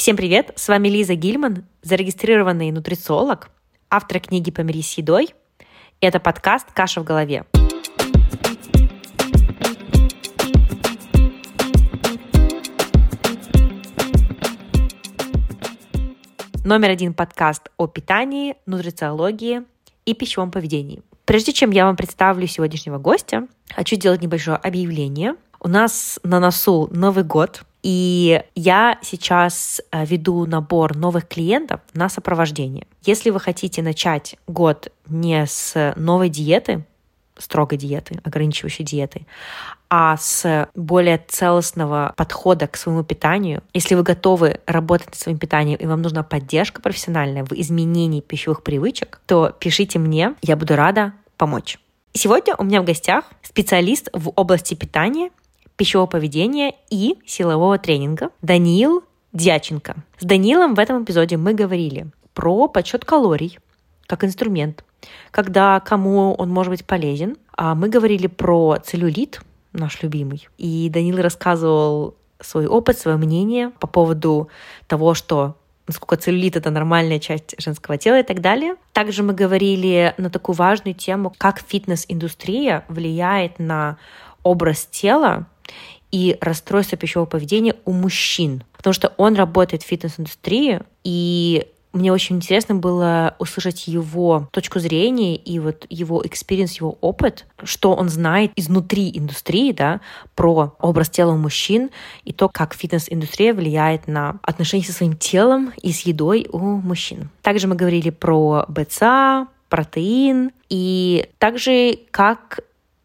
Всем привет! С вами Лиза Гильман, зарегистрированный нутрициолог, автор книги «Помирись с едой». Это подкаст «Каша в голове». Номер один подкаст о питании, нутрициологии и пищевом поведении. Прежде чем я вам представлю сегодняшнего гостя, хочу сделать небольшое объявление. У нас на носу Новый год, и я сейчас э, веду набор новых клиентов на сопровождение. Если вы хотите начать год не с новой диеты, строгой диеты, ограничивающей диеты, а с более целостного подхода к своему питанию. Если вы готовы работать над своим питанием и вам нужна поддержка профессиональная в изменении пищевых привычек, то пишите мне, я буду рада помочь. Сегодня у меня в гостях специалист в области питания пищевого поведения и силового тренинга Даниил Дьяченко. С Данилом в этом эпизоде мы говорили про подсчет калорий как инструмент, когда кому он может быть полезен. А мы говорили про целлюлит, наш любимый. И Данил рассказывал свой опыт, свое мнение по поводу того, что насколько целлюлит — это нормальная часть женского тела и так далее. Также мы говорили на такую важную тему, как фитнес-индустрия влияет на образ тела и расстройство пищевого поведения у мужчин, потому что он работает в фитнес-индустрии, и мне очень интересно было услышать его точку зрения и вот его experience, его опыт, что он знает изнутри индустрии, да, про образ тела у мужчин и то, как фитнес-индустрия влияет на отношения со своим телом и с едой у мужчин. Также мы говорили про BCAA, протеин и также как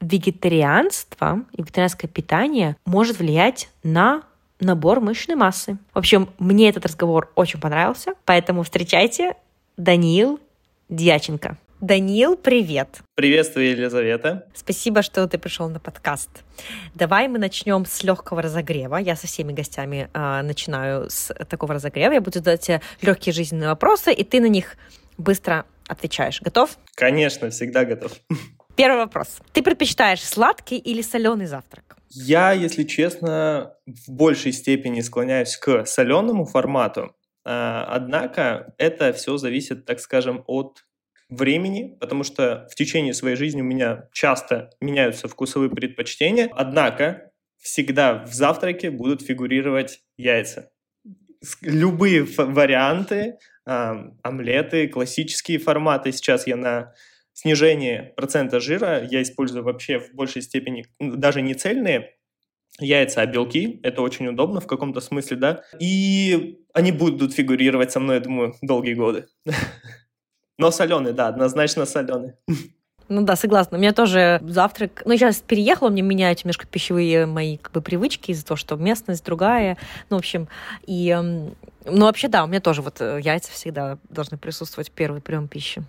вегетарианство и вегетарианское питание может влиять на набор мышечной массы. В общем, мне этот разговор очень понравился, поэтому встречайте Даниил Дьяченко. Даниил, привет. Приветствую, Елизавета. Спасибо, что ты пришел на подкаст. Давай мы начнем с легкого разогрева. Я со всеми гостями э, начинаю с такого разогрева. Я буду задать тебе легкие жизненные вопросы, и ты на них быстро отвечаешь. Готов? Конечно, всегда готов. Первый вопрос. Ты предпочитаешь сладкий или соленый завтрак? Я, если честно, в большей степени склоняюсь к соленому формату. А, однако это все зависит, так скажем, от времени, потому что в течение своей жизни у меня часто меняются вкусовые предпочтения. Однако всегда в завтраке будут фигурировать яйца. Любые варианты, омлеты, классические форматы. Сейчас я на снижение процента жира я использую вообще в большей степени даже не цельные яйца, а белки. Это очень удобно в каком-то смысле, да. И они будут фигурировать со мной, я думаю, долгие годы. Но соленые, да, однозначно соленые. Ну да, согласна. У меня тоже завтрак... Ну, сейчас переехала, мне меняют немножко пищевые мои как бы привычки из-за того, что местность другая. Ну, в общем, и... Ну, вообще, да, у меня тоже вот э, яйца всегда должны присутствовать в первый прием пищи.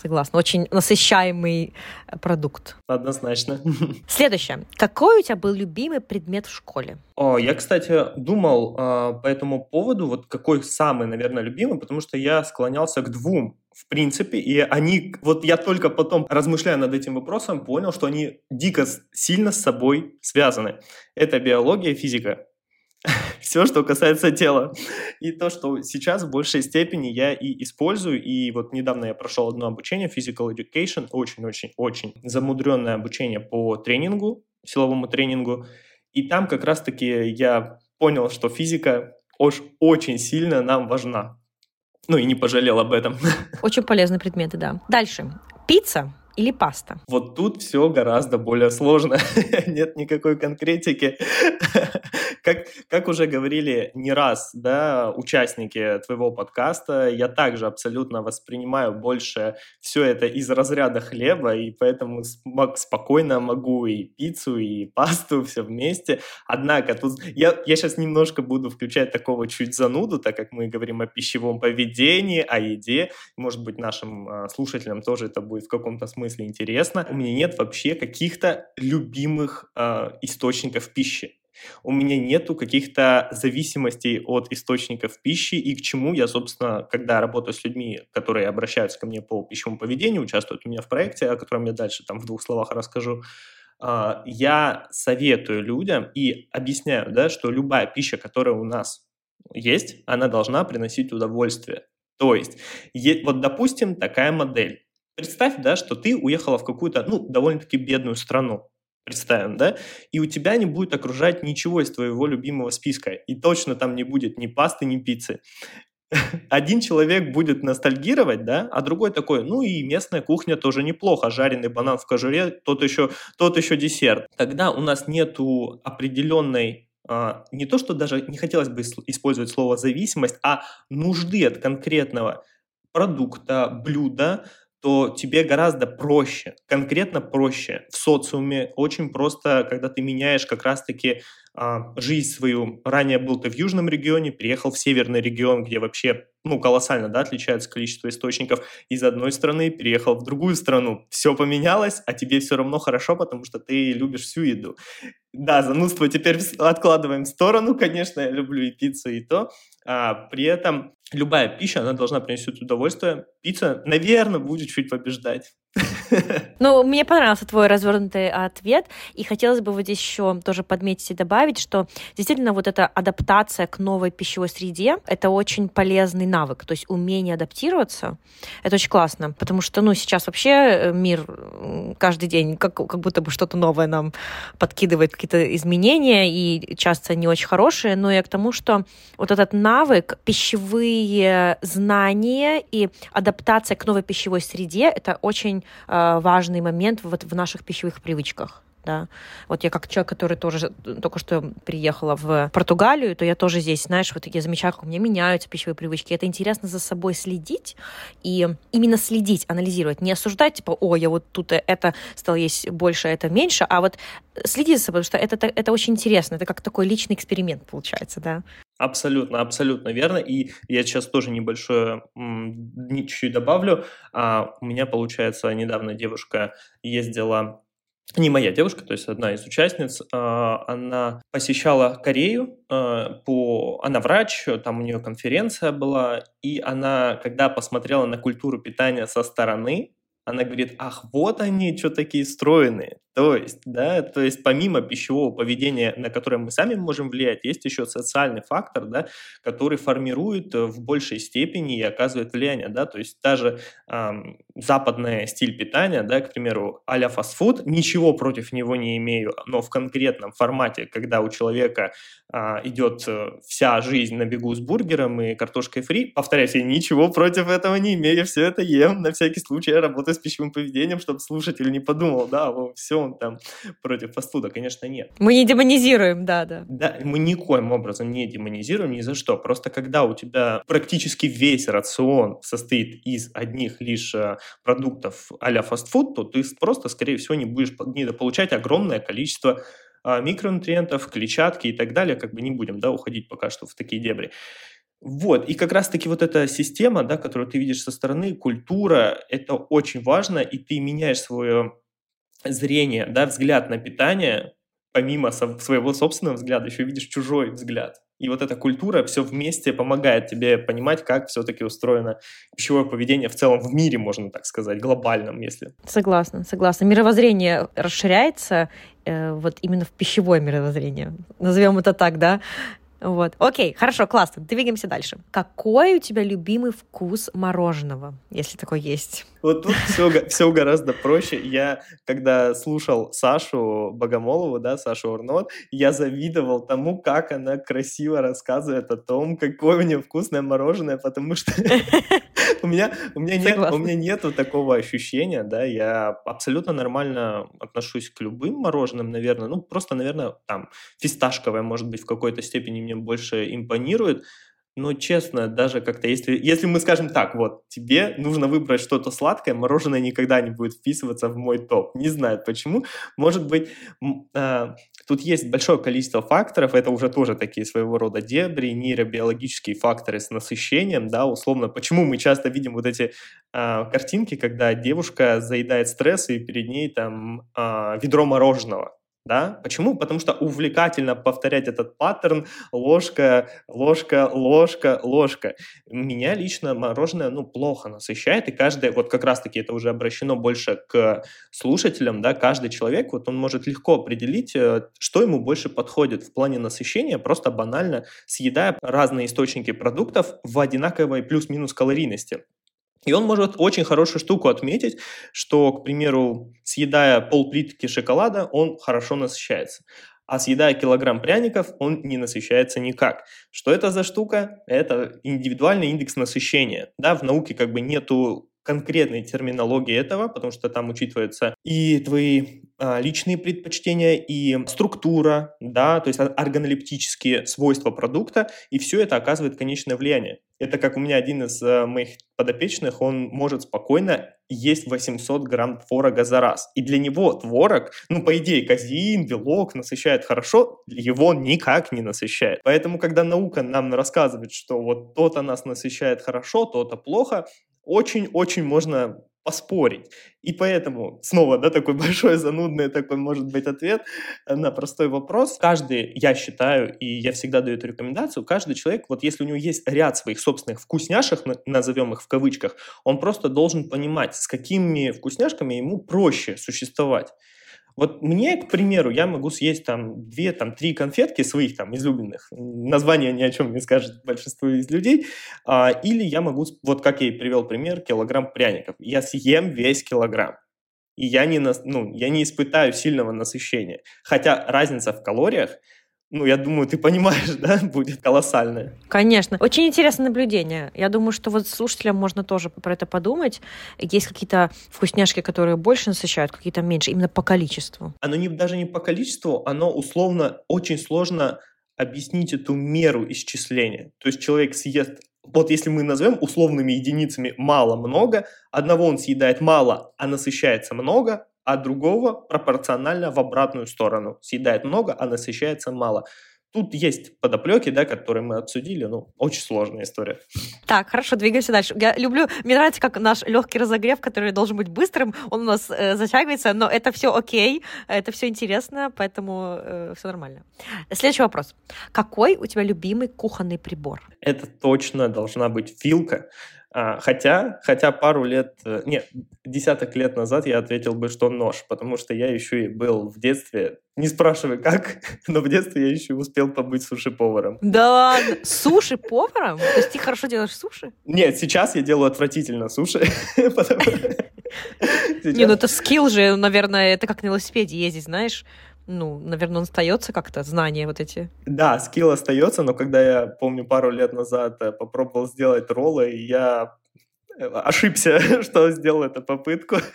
Согласна. Очень насыщаемый э, продукт. Однозначно. Следующее. Какой у тебя был любимый предмет в школе? О, я, кстати, думал э, по этому поводу, вот какой самый, наверное, любимый, потому что я склонялся к двум в принципе, и они, вот я только потом, размышляя над этим вопросом, понял, что они дико сильно с собой связаны. Это биология и физика. Все, что касается тела. И то, что сейчас в большей степени я и использую. И вот недавно я прошел одно обучение, Physical Education, очень-очень-очень замудренное обучение по тренингу, силовому тренингу. И там как раз-таки я понял, что физика очень сильно нам важна. Ну и не пожалел об этом. Очень полезные предметы, да. Дальше. Пицца или паста? Вот тут все гораздо более сложно. Нет никакой конкретики. Как, как уже говорили не раз, да, участники твоего подкаста, я также абсолютно воспринимаю больше все это из разряда хлеба, и поэтому спокойно могу и пиццу, и пасту все вместе. Однако тут я, я сейчас немножко буду включать такого чуть зануду, так как мы говорим о пищевом поведении, о еде. Может быть, нашим э, слушателям тоже это будет в каком-то смысле интересно. У меня нет вообще каких-то любимых э, источников пищи. У меня нету каких-то зависимостей от источников пищи и к чему я, собственно, когда работаю с людьми, которые обращаются ко мне по пищевому поведению, участвуют у меня в проекте, о котором я дальше там в двух словах расскажу, а, я советую людям и объясняю, да, что любая пища, которая у нас есть, она должна приносить удовольствие. То есть, вот, допустим, такая модель. Представь, да, что ты уехала в какую-то, ну, довольно-таки бедную страну, представим, да, и у тебя не будет окружать ничего из твоего любимого списка, и точно там не будет ни пасты, ни пиццы. Один человек будет ностальгировать, да, а другой такой, ну и местная кухня тоже неплохо, жареный банан в кожуре, тот еще, тот еще десерт. Тогда у нас нету определенной а, не то, что даже не хотелось бы использовать слово зависимость, а нужды от конкретного продукта, блюда, то тебе гораздо проще, конкретно проще в социуме. Очень просто, когда ты меняешь как раз-таки а, жизнь свою. Ранее был ты в южном регионе, переехал в северный регион, где вообще ну, колоссально да, отличается количество источников. Из одной страны переехал в другую страну. Все поменялось, а тебе все равно хорошо, потому что ты любишь всю еду. Да, занудство теперь откладываем в сторону, конечно, я люблю и пиццу, и то. А, при этом любая пища, она должна принести удовольствие. Пицца, наверное, будет чуть побеждать. Ну, мне понравился твой развернутый ответ, и хотелось бы вот здесь еще тоже подметить и добавить, что действительно вот эта адаптация к новой пищевой среде — это очень полезный навык, то есть умение адаптироваться — это очень классно, потому что, ну, сейчас вообще э, мир каждый день как, как будто бы что-то новое нам подкидывает, какие-то изменения, и часто не очень хорошие, но и к тому, что вот этот навык, пищевые знания и адаптация к новой пищевой среде — это очень важный момент вот в наших пищевых привычках да. Вот я как человек, который тоже только что приехала в Португалию, то я тоже здесь, знаешь, вот я замечаю, как у меня меняются пищевые привычки. Это интересно за собой следить и именно следить, анализировать, не осуждать, типа, о, я вот тут это стал есть больше, это меньше, а вот следить за собой, потому что это, это очень интересно, это как такой личный эксперимент получается, да. Абсолютно, абсолютно верно. И я сейчас тоже небольшое чуть-чуть добавлю. А, у меня, получается, недавно девушка ездила не моя девушка, то есть одна из участниц, а, она посещала Корею, а, по, она врач, там у нее конференция была, и она, когда посмотрела на культуру питания со стороны, она говорит, ах, вот они, что такие стройные. То есть, да, то есть помимо пищевого поведения, на которое мы сами можем влиять, есть еще социальный фактор, да, который формирует э, в большей степени и оказывает влияние, да, то есть даже эм, западный стиль питания, да, к примеру, а-ля фастфуд, ничего против него не имею, но в конкретном формате, когда у человека э, идет вся жизнь на бегу с бургером и картошкой фри, повторяюсь, я ничего против этого не имею, все это ем, на всякий случай я работаю с пищевым поведением, чтобы слушатель не подумал, да, все, он там против фастфуда, конечно, нет. Мы не демонизируем, да, да. Да, мы никоим образом не демонизируем ни за что. Просто когда у тебя практически весь рацион состоит из одних лишь э, продуктов а-ля фастфуд, то ты просто, скорее всего, не будешь получать огромное количество а, микронутриентов, клетчатки и так далее, как бы не будем, да, уходить пока что в такие дебри. Вот, и как раз-таки вот эта система, да, которую ты видишь со стороны, культура, это очень важно, и ты меняешь свое зрение, да, взгляд на питание, помимо своего собственного взгляда, еще видишь чужой взгляд. И вот эта культура все вместе помогает тебе понимать, как все-таки устроено пищевое поведение в целом в мире, можно так сказать, глобальном, если. Согласна, согласна. Мировоззрение расширяется э, вот именно в пищевое мировоззрение. Назовем это так, да? Вот. Окей, хорошо, классно. Двигаемся дальше. Какой у тебя любимый вкус мороженого, если такой есть? Вот тут все, все гораздо проще. Я, когда слушал Сашу Богомолову, да, Сашу Урнот, я завидовал тому, как она красиво рассказывает о том, какое у нее вкусное мороженое, потому что у меня, у меня нет, у меня нету такого ощущения, да, я абсолютно нормально отношусь к любым мороженым, наверное, ну, просто, наверное, там, фисташковое, может быть, в какой-то степени мне больше импонирует, но честно, даже как-то, если, если мы скажем так, вот, тебе нужно выбрать что-то сладкое, мороженое никогда не будет вписываться в мой топ. Не знаю почему. Может быть, э, тут есть большое количество факторов, это уже тоже такие своего рода дебри, нейробиологические факторы с насыщением, да, условно. Почему мы часто видим вот эти э, картинки, когда девушка заедает стресс, и перед ней там э, ведро мороженого, Да? Почему? Потому что увлекательно повторять этот паттерн ложка, ложка, ложка, ложка. Меня лично мороженое ну, плохо насыщает, и каждый, вот как раз-таки это уже обращено больше к слушателям, да, каждый человек, вот он может легко определить, э, что ему больше подходит в плане насыщения, просто банально съедая разные источники продуктов в одинаковой плюс-минус калорийности. И он может очень хорошую штуку отметить, что, к примеру, съедая полплитки шоколада, он хорошо насыщается. А съедая килограмм пряников, он не насыщается никак. Что это за штука? Это индивидуальный индекс насыщения. Да, в науке как бы нету конкретной терминологии этого, потому что там учитываются и твои личные предпочтения, и структура, да, то есть органолептические свойства продукта, и все это оказывает конечное влияние. Это как у меня один из а, моих подопечных, он может спокойно есть 800 грамм творога за раз. И для него творог, ну, по идее, казеин, белок насыщает хорошо, его никак не насыщает. Поэтому, когда наука нам рассказывает, что вот то-то нас насыщает хорошо, то-то плохо, очень-очень можно поспорить. И поэтому, снова, да, такой большой, занудный такой может быть ответ на простой вопрос. Каждый, я считаю, и я всегда даю эту рекомендацию, каждый человек, вот если у него есть ряд своих собственных вкусняшек, назовем их в кавычках, он просто должен понимать, с какими вкусняшками ему проще существовать. Вот мне, к примеру, я могу съесть там две, там три конфетки своих там излюбленных, название ни о чем не скажет большинство из людей, а, или я могу, вот как я и привел пример, килограмм пряников. Я съем весь килограмм и я не, ну, я не испытаю сильного насыщения. Хотя разница в калориях ну, я думаю, ты понимаешь, да, будет колоссальное. Конечно. Очень интересное наблюдение. Я думаю, что вот слушателям можно тоже про это подумать. Есть какие-то вкусняшки, которые больше насыщают, какие-то меньше, именно по количеству. Оно не, даже не по количеству, оно условно очень сложно объяснить эту меру исчисления. То есть человек съест вот если мы назовем условными единицами мало-много, одного он съедает мало, а насыщается много, а другого пропорционально в обратную сторону. Съедает много, а насыщается мало. Тут есть подоплеки, да, которые мы обсудили, ну, очень сложная история. Так, хорошо, двигаемся дальше. Я люблю, мне нравится, как наш легкий разогрев, который должен быть быстрым, он у нас э, затягивается, но это все окей, это все интересно, поэтому э, все нормально. Следующий вопрос. Какой у тебя любимый кухонный прибор? Это точно должна быть вилка. А, хотя, хотя пару лет, э, нет, десяток лет назад я ответил бы, что нож, потому что я еще и был в детстве, не спрашивай как, но в детстве я еще успел побыть суши-поваром. Да ладно? Суши-поваром? То есть ты хорошо делаешь суши? Нет, сейчас я делаю отвратительно суши. Не, ну это скилл же, наверное, это как на велосипеде ездить, знаешь, ну, наверное, он остается как-то, знания вот эти. Да, скилл остается, но когда я, помню, пару лет назад э, попробовал сделать роллы, я э, ошибся, что сделал эту попытку.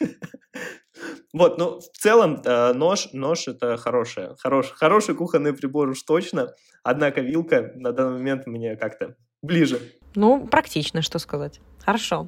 Вот, ну, в целом, э, нож, нож это хороший, хороший, хороший кухонный прибор уж точно, однако вилка на данный момент мне как-то ближе. Ну, практично, что сказать. Хорошо.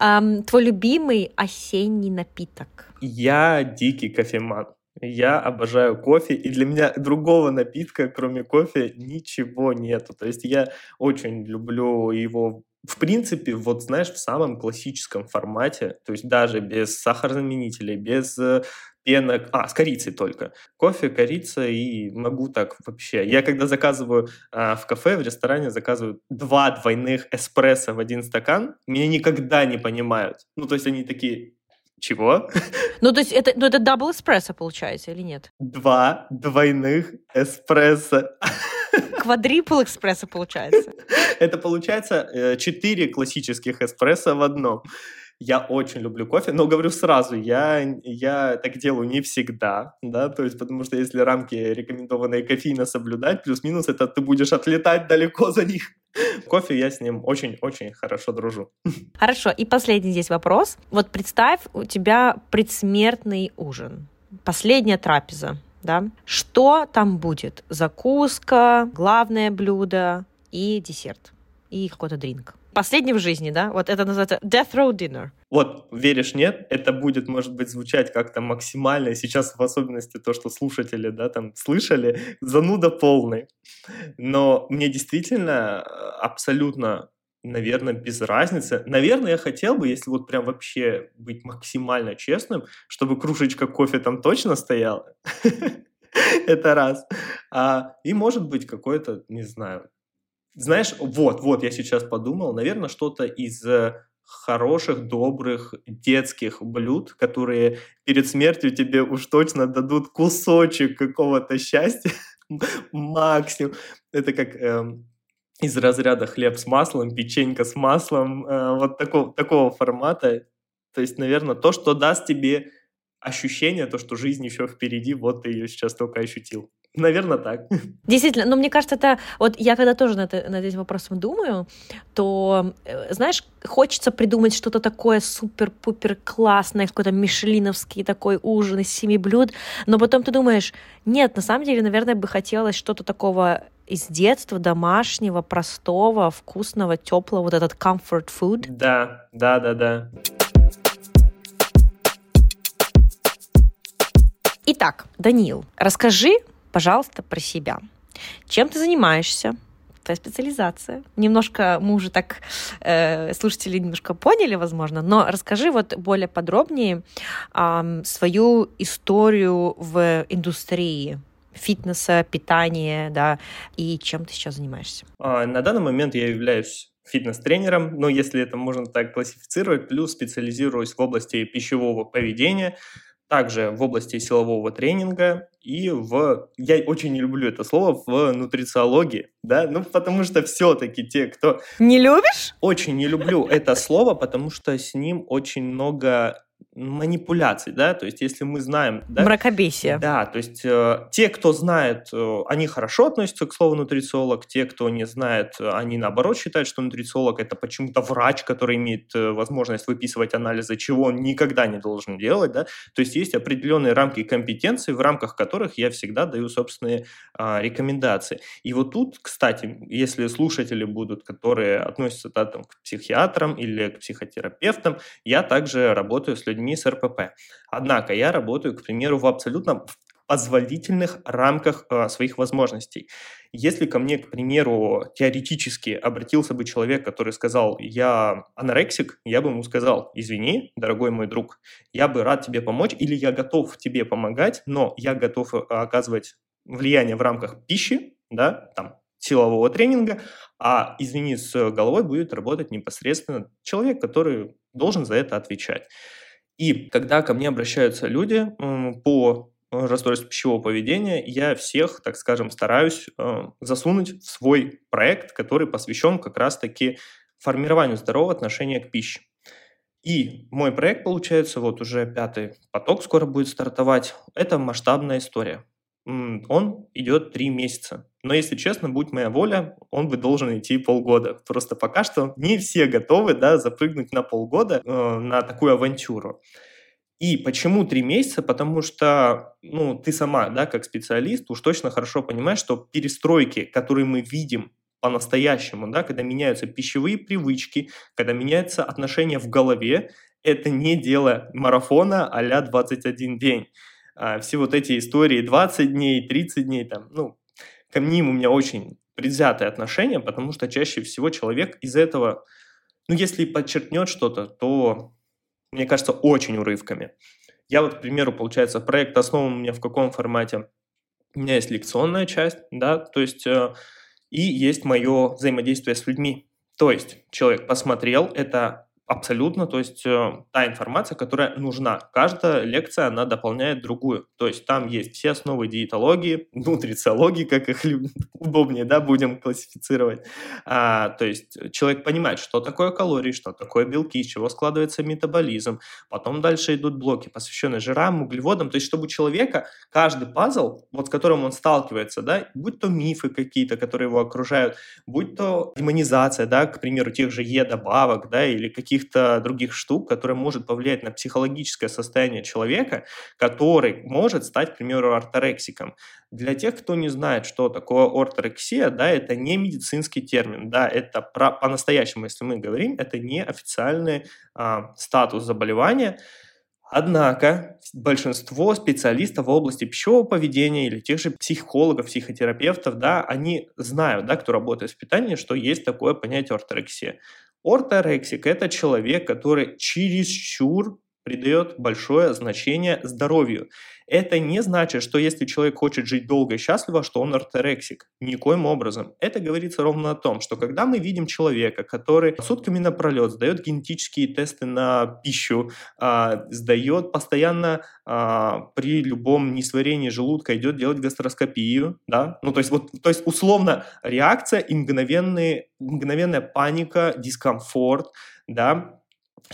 Эм, твой любимый осенний напиток? Я дикий кофеман. Я обожаю кофе, и для меня другого напитка, кроме кофе, ничего нету. То есть я очень люблю его в принципе, вот знаешь, в самом классическом формате, то есть даже без сахарозаменителей, без э, пенок, а, с корицей только. Кофе, корица и могу так вообще. Я когда заказываю а, в кафе, в ресторане, заказываю два двойных эспрессо в один стакан, меня никогда не понимают. Ну, то есть они такие, чего? Ну, то есть это, ну, это double эспрессо получается или нет? Два двойных эспрессо. Quadruple эспрессо получается. Это получается э, четыре классических эспрессо в одном. Я очень люблю кофе, но говорю сразу, я, я так делаю не всегда, да, то есть потому что если рамки рекомендованные кофеина соблюдать, плюс-минус, это ты будешь отлетать далеко за них. Кофе я с ним очень-очень хорошо дружу. Хорошо, и последний здесь вопрос. Вот представь, у тебя предсмертный ужин, последняя трапеза, да? Что там будет? Закуска, главное блюдо и десерт, и какой-то дринк последний в жизни, да? Вот это называется death row dinner. Вот, веришь, нет, это будет, может быть, звучать как-то максимально, сейчас в особенности то, что слушатели, да, там, слышали, зануда полный. Но мне действительно э, абсолютно наверное, без разницы. Наверное, я хотел бы, если вот прям вообще быть максимально честным, чтобы кружечка кофе там точно стояла. Это раз. А, и может быть какой-то, не знаю, знаешь, вот, вот, я сейчас подумал, наверное, что-то из э, хороших, добрых детских блюд, которые перед смертью тебе уж точно дадут кусочек какого-то счастья, максимум. Это как эм, из разряда хлеб с маслом, печенька с маслом, э, вот такого, такого формата. То есть, наверное, то, что даст тебе ощущение, то, что жизнь еще впереди, вот ты ее сейчас только ощутил. Наверное, так. Действительно, но мне кажется, это... Вот я когда тоже над, над этим вопросом думаю, то, э, знаешь, хочется придумать что-то такое супер-пупер классное, какой-то мишлиновский такой ужин из семи блюд, но потом ты думаешь, нет, на самом деле, наверное, бы хотелось что-то такого из детства, домашнего, простого, вкусного, теплого, вот этот comfort food. Да, да, да, да. Итак, Данил, расскажи, пожалуйста, про себя. Чем ты занимаешься? Твоя специализация. Немножко мы уже так э, слушатели немножко поняли, возможно, но расскажи вот более подробнее э, свою историю в индустрии фитнеса, питания, да, и чем ты сейчас занимаешься? А, на данный момент я являюсь фитнес-тренером, но если это можно так классифицировать, плюс специализируюсь в области пищевого поведения, также в области силового тренинга и в... Я очень не люблю это слово в нутрициологии, да, ну потому что все-таки те, кто... Не любишь? Очень не люблю это слово, потому что с ним очень много манипуляций, да, то есть если мы знаем... Да, Мракобесие. Да, то есть э, те, кто знает, э, они хорошо относятся к слову нутрициолог, те, кто не знает, они наоборот считают, что нутрициолог это почему-то врач, который имеет э, возможность выписывать анализы, чего он никогда не должен делать, да, то есть есть определенные рамки компетенции, в рамках которых я всегда даю собственные э, рекомендации. И вот тут, кстати, если слушатели будут, которые относятся да, там, к психиатрам или к психотерапевтам, я также работаю с людьми с РПП. Однако я работаю, к примеру, в абсолютно позволительных рамках э, своих возможностей. Если ко мне, к примеру, теоретически обратился бы человек, который сказал, я анорексик, я бы ему сказал, извини, дорогой мой друг, я бы рад тебе помочь, или я готов тебе помогать, но я готов э, оказывать влияние в рамках пищи, да, там, силового тренинга, а, извини, с головой будет работать непосредственно человек, который должен за это отвечать. И когда ко мне обращаются люди по расстройству пищевого поведения, я всех, так скажем, стараюсь э, засунуть в свой проект, который посвящен как раз-таки формированию здорового отношения к пище. И мой проект, получается, вот уже пятый поток скоро будет стартовать. Это масштабная история он идет три месяца. Но если честно, будь моя воля, он бы должен идти полгода. Просто пока что не все готовы да, запрыгнуть на полгода э, на такую авантюру. И почему три месяца? Потому что ну, ты сама, да, как специалист, уж точно хорошо понимаешь, что перестройки, которые мы видим по-настоящему, да, когда меняются пищевые привычки, когда меняются отношения в голове, это не дело марафона а-ля 21 день а, все вот эти истории 20 дней, 30 дней, там, ну, ко ним у меня очень предвзятое отношение, потому что чаще всего человек из этого, ну, если подчеркнет что-то, то, мне кажется, очень урывками. Я вот, к примеру, получается, проект основан у меня в каком формате? У меня есть лекционная часть, да, то есть э, и есть мое взаимодействие с людьми. То есть человек посмотрел, это Абсолютно, то есть э, та информация, которая нужна. Каждая лекция, она дополняет другую. То есть там есть все основы диетологии, нутрициологии, как их удобнее, да, будем классифицировать. А, то есть человек понимает, что такое калории, что такое белки, из чего складывается метаболизм. Потом дальше идут блоки, посвященные жирам, углеводам. То есть чтобы у человека каждый пазл, вот с которым он сталкивается, да, будь то мифы какие-то, которые его окружают, будь то демонизация, да, к примеру, тех же Е-добавок, да, или какие каких-то других штук, которые может повлиять на психологическое состояние человека, который может стать, к примеру, орторексиком. Для тех, кто не знает, что такое орторексия, да, это не медицинский термин, да, это про, по-настоящему, если мы говорим, это не официальный а, статус заболевания, Однако большинство специалистов в области пищевого поведения или тех же психологов, психотерапевтов, да, они знают, да, кто работает в питании, что есть такое понятие орторексия. Орторексик – это человек, который чересчур придает большое значение здоровью. Это не значит, что если человек хочет жить долго и счастливо, что он орторексик. Никоим образом. Это говорится ровно о том, что когда мы видим человека, который сутками напролет сдает генетические тесты на пищу, а, сдает постоянно а, при любом несварении желудка, идет делать гастроскопию, да, ну то есть вот, то есть условно реакция и мгновенные, мгновенная паника, дискомфорт, да,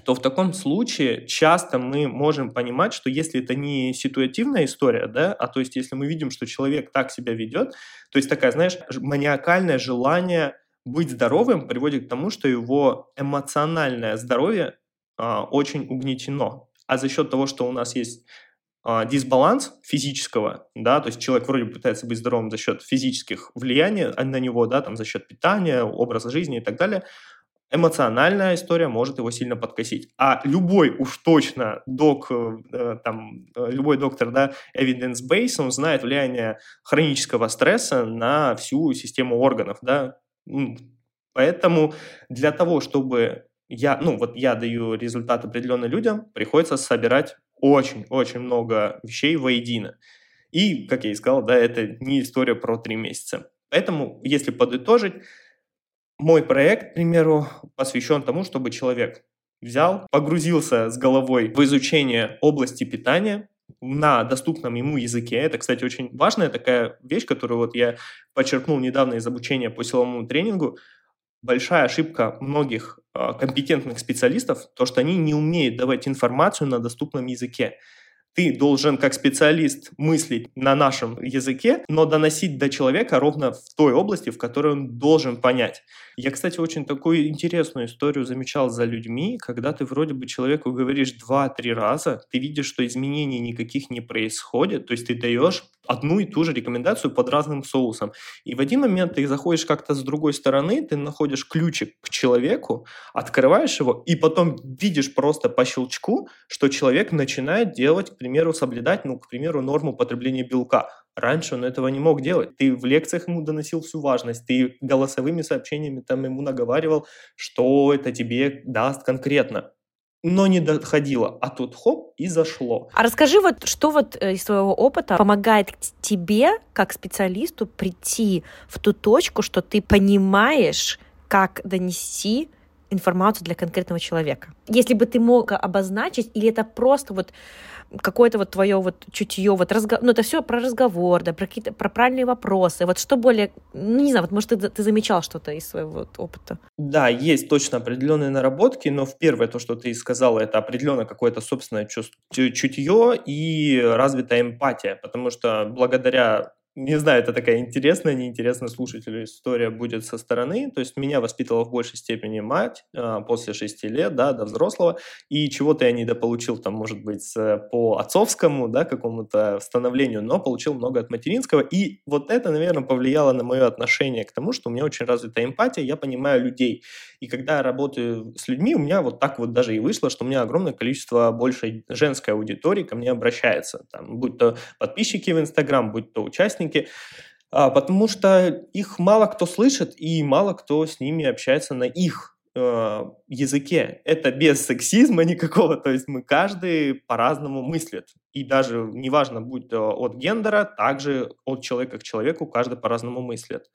то в таком случае часто мы можем понимать, что если это не ситуативная история, да, а то есть если мы видим, что человек так себя ведет, то есть такая, знаешь, маниакальное желание быть здоровым приводит к тому, что его эмоциональное здоровье а, очень угнетено. А за счет того, что у нас есть а, дисбаланс физического, да, то есть человек вроде пытается быть здоровым за счет физических влияний на него, да, там за счет питания, образа жизни и так далее, эмоциональная история может его сильно подкосить. А любой уж точно док, э, там, э, любой доктор, да, evidence-based, он знает влияние хронического стресса на всю систему органов, да. Поэтому для того, чтобы я, ну, вот я даю результат определенным людям, приходится собирать очень-очень много вещей воедино. И, как я и сказал, да, это не история про три месяца. Поэтому, если подытожить, мой проект, к примеру, посвящен тому, чтобы человек взял, погрузился с головой в изучение области питания на доступном ему языке. Это, кстати, очень важная такая вещь, которую вот я подчеркнул недавно из обучения по силовому тренингу. Большая ошибка многих э, компетентных специалистов, то, что они не умеют давать информацию на доступном языке ты должен как специалист мыслить на нашем языке, но доносить до человека ровно в той области, в которой он должен понять. Я, кстати, очень такую интересную историю замечал за людьми, когда ты вроде бы человеку говоришь два-три раза, ты видишь, что изменений никаких не происходит, то есть ты даешь одну и ту же рекомендацию под разным соусом. И в один момент ты заходишь как-то с другой стороны, ты находишь ключик к человеку, открываешь его, и потом видишь просто по щелчку, что человек начинает делать, к примеру, соблюдать, ну, к примеру, норму потребления белка. Раньше он этого не мог делать. Ты в лекциях ему доносил всю важность, ты голосовыми сообщениями там ему наговаривал, что это тебе даст конкретно но не доходило, а тут хоп, и зашло. А расскажи вот, что вот э, из твоего опыта помогает тебе, как специалисту, прийти в ту точку, что ты понимаешь, как донести информацию для конкретного человека. Если бы ты мог обозначить, или это просто вот какое-то вот твое вот чутье, вот разго... ну это все про разговор, да, про какие-то про правильные вопросы, вот что более, ну не знаю, вот может ты, ты замечал что-то из своего вот опыта? Да, есть точно определенные наработки, но в первое то, что ты сказала, это определенно какое-то собственное чувство, чутье и развитая эмпатия, потому что благодаря не знаю, это такая интересная, неинтересная слушателю история будет со стороны. То есть меня воспитывала в большей степени мать э, после шести лет, да, до взрослого, и чего-то я недополучил там, может быть, по отцовскому, да, какому-то становлению, но получил много от материнского, и вот это, наверное, повлияло на мое отношение к тому, что у меня очень развита эмпатия, я понимаю людей. И когда я работаю с людьми, у меня вот так вот даже и вышло, что у меня огромное количество большей женской аудитории ко мне обращается, там, будь то подписчики в Инстаграм, будь то участники, а, потому что их мало кто слышит и мало кто с ними общается на их э, языке. Это без сексизма никакого, то есть мы каждый по-разному мыслит. И даже неважно, будь то от гендера, также от человека к человеку, каждый по-разному мыслит.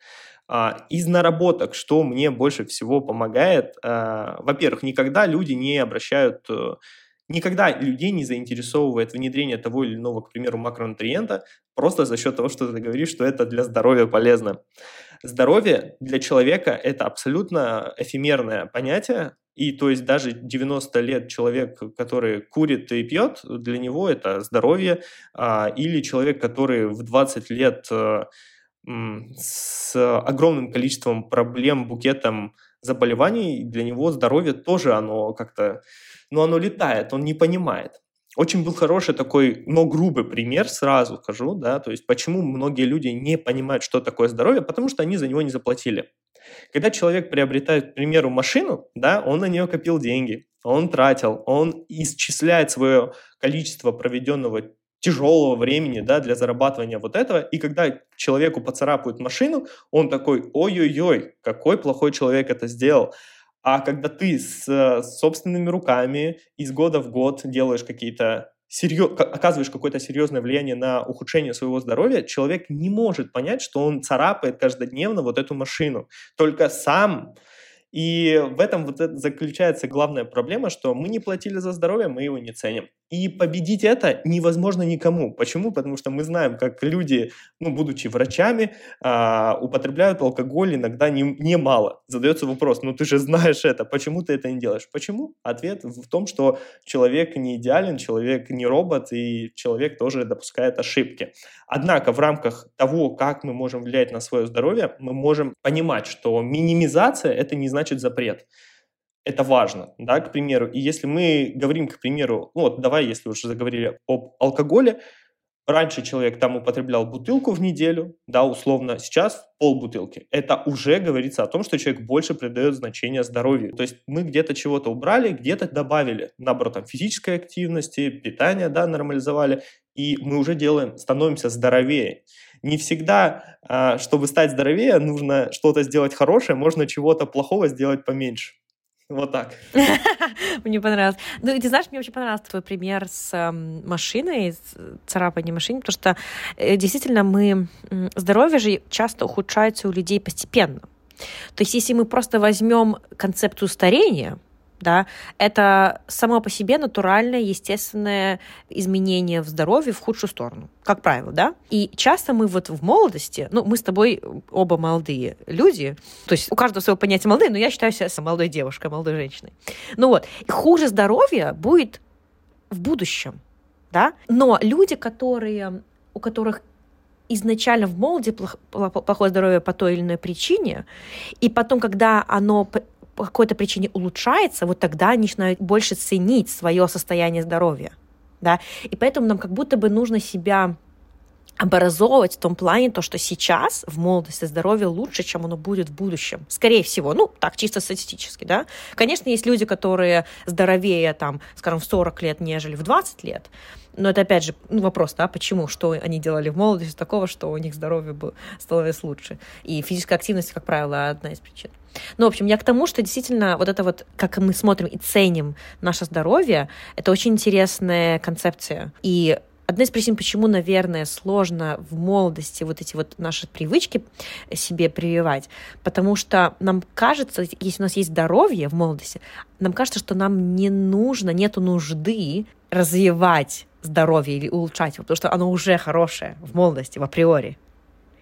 А, из наработок, что мне больше всего помогает, а, во-первых, никогда люди не обращают э, Никогда людей не заинтересовывает внедрение того или иного, к примеру, макронутриента просто за счет того, что ты говоришь, что это для здоровья полезно. Здоровье для человека – это абсолютно эфемерное понятие, и то есть даже 90 лет человек, который курит и пьет, для него это здоровье, а, или человек, который в 20 лет а, с огромным количеством проблем, букетом заболеваний, для него здоровье тоже оно как-то но оно летает, он не понимает. Очень был хороший такой, но грубый пример, сразу скажу, да, то есть почему многие люди не понимают, что такое здоровье, потому что они за него не заплатили. Когда человек приобретает, к примеру, машину, да, он на нее копил деньги, он тратил, он исчисляет свое количество проведенного тяжелого времени да, для зарабатывания вот этого. И когда человеку поцарапают машину, он такой, ой-ой-ой, какой плохой человек это сделал. А когда ты с, с собственными руками из года в год делаешь какие-то серьез... оказываешь какое-то серьезное влияние на ухудшение своего здоровья, человек не может понять, что он царапает каждодневно вот эту машину. Только сам и в этом вот заключается главная проблема, что мы не платили за здоровье, мы его не ценим. И победить это невозможно никому. Почему? Потому что мы знаем, как люди, ну, будучи врачами, а, употребляют алкоголь иногда немало. Не Задается вопрос, ну ты же знаешь это, почему ты это не делаешь? Почему? Ответ в том, что человек не идеален, человек не робот, и человек тоже допускает ошибки. Однако в рамках того, как мы можем влиять на свое здоровье, мы можем понимать, что минимизация – это не значит запрет это важно, да, к примеру. И если мы говорим, к примеру, ну вот давай, если уже заговорили об алкоголе, раньше человек там употреблял бутылку в неделю, да, условно, сейчас полбутылки. Это уже говорится о том, что человек больше придает значение здоровью. То есть мы где-то чего-то убрали, где-то добавили, наоборот, там, физической активности, питания, да, нормализовали, и мы уже делаем, становимся здоровее. Не всегда, а, чтобы стать здоровее, нужно что-то сделать хорошее, можно чего-то плохого сделать поменьше. Вот так. Мне понравилось. Ну, ты знаешь, мне очень понравился твой пример с эм, машиной, с царапанием машины, потому что э, действительно мы... Здоровье же часто ухудшается у людей постепенно. То есть если мы просто возьмем концепцию старения, да, это само по себе натуральное, естественное изменение в здоровье в худшую сторону, как правило, да. И часто мы вот в молодости, ну, мы с тобой оба молодые люди, то есть у каждого своего понятия молодые, но я считаю себя молодой девушкой, молодой женщиной. Ну вот, хуже здоровье будет в будущем, да. Но люди, которые, у которых изначально в молоде плохое здоровье по той или иной причине, и потом, когда оно по какой-то причине улучшается, вот тогда они начинают больше ценить свое состояние здоровья. Да? И поэтому нам как будто бы нужно себя образовывать в том плане, то, что сейчас в молодости здоровье лучше, чем оно будет в будущем. Скорее всего, ну, так, чисто статистически, да. Конечно, есть люди, которые здоровее, там, скажем, в 40 лет, нежели в 20 лет, но это, опять же, ну, вопрос, да, почему, что они делали в молодости такого, что у них здоровье было, становилось лучше. И физическая активность, как правило, одна из причин. Ну, в общем, я к тому, что действительно вот это вот, как мы смотрим и ценим наше здоровье, это очень интересная концепция. И одна из причин, почему, наверное, сложно в молодости вот эти вот наши привычки себе прививать, потому что нам кажется, если у нас есть здоровье в молодости, нам кажется, что нам не нужно, нету нужды развивать здоровье или улучшать его, потому что оно уже хорошее в молодости, в априори.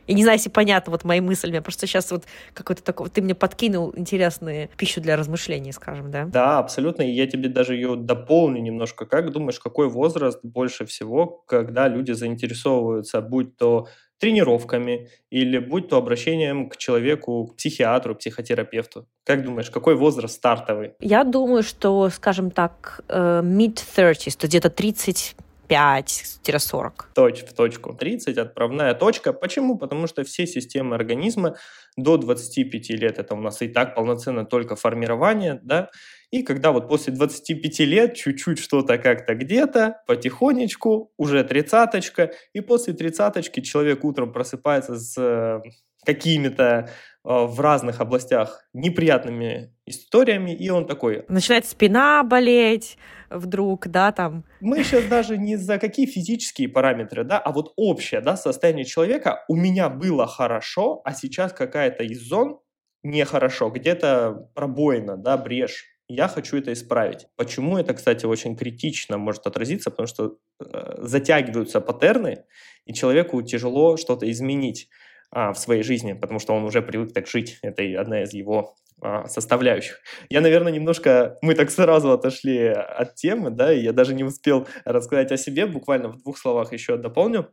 И не знаю, если понятно вот мои мысли, я просто сейчас вот какой-то такой, ты мне подкинул интересную пищу для размышлений, скажем, да? Да, абсолютно, и я тебе даже ее дополню немножко. Как думаешь, какой возраст больше всего, когда люди заинтересовываются, будь то тренировками или будь то обращением к человеку, к психиатру, психотерапевту? Как думаешь, какой возраст стартовый? Я думаю, что, скажем так, э, mid-30s, то где-то 30 5-40. Точ, в точку. 30 отправная точка. Почему? Потому что все системы организма до 25 лет, это у нас и так полноценно только формирование, да, и когда вот после 25 лет чуть-чуть что-то как-то где-то, потихонечку, уже тридцаточка, и после тридцаточки человек утром просыпается с э, какими-то в разных областях неприятными историями, и он такой... Начинает спина болеть вдруг, да, там. Мы сейчас даже не за какие физические параметры, да, а вот общее, да, состояние человека. У меня было хорошо, а сейчас какая-то из зон нехорошо, где-то пробоина, да, брешь. Я хочу это исправить. Почему это, кстати, очень критично может отразиться? Потому что э, затягиваются паттерны, и человеку тяжело что-то изменить а, в своей жизни, потому что он уже привык так жить. Это одна из его а, составляющих. Я, наверное, немножко... Мы так сразу отошли от темы, да, и я даже не успел рассказать о себе. Буквально в двух словах еще дополню.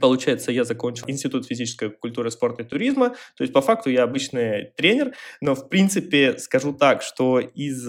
Получается, я закончил Институт физической культуры, спорта и туризма. То есть, по факту, я обычный тренер, но, в принципе, скажу так, что из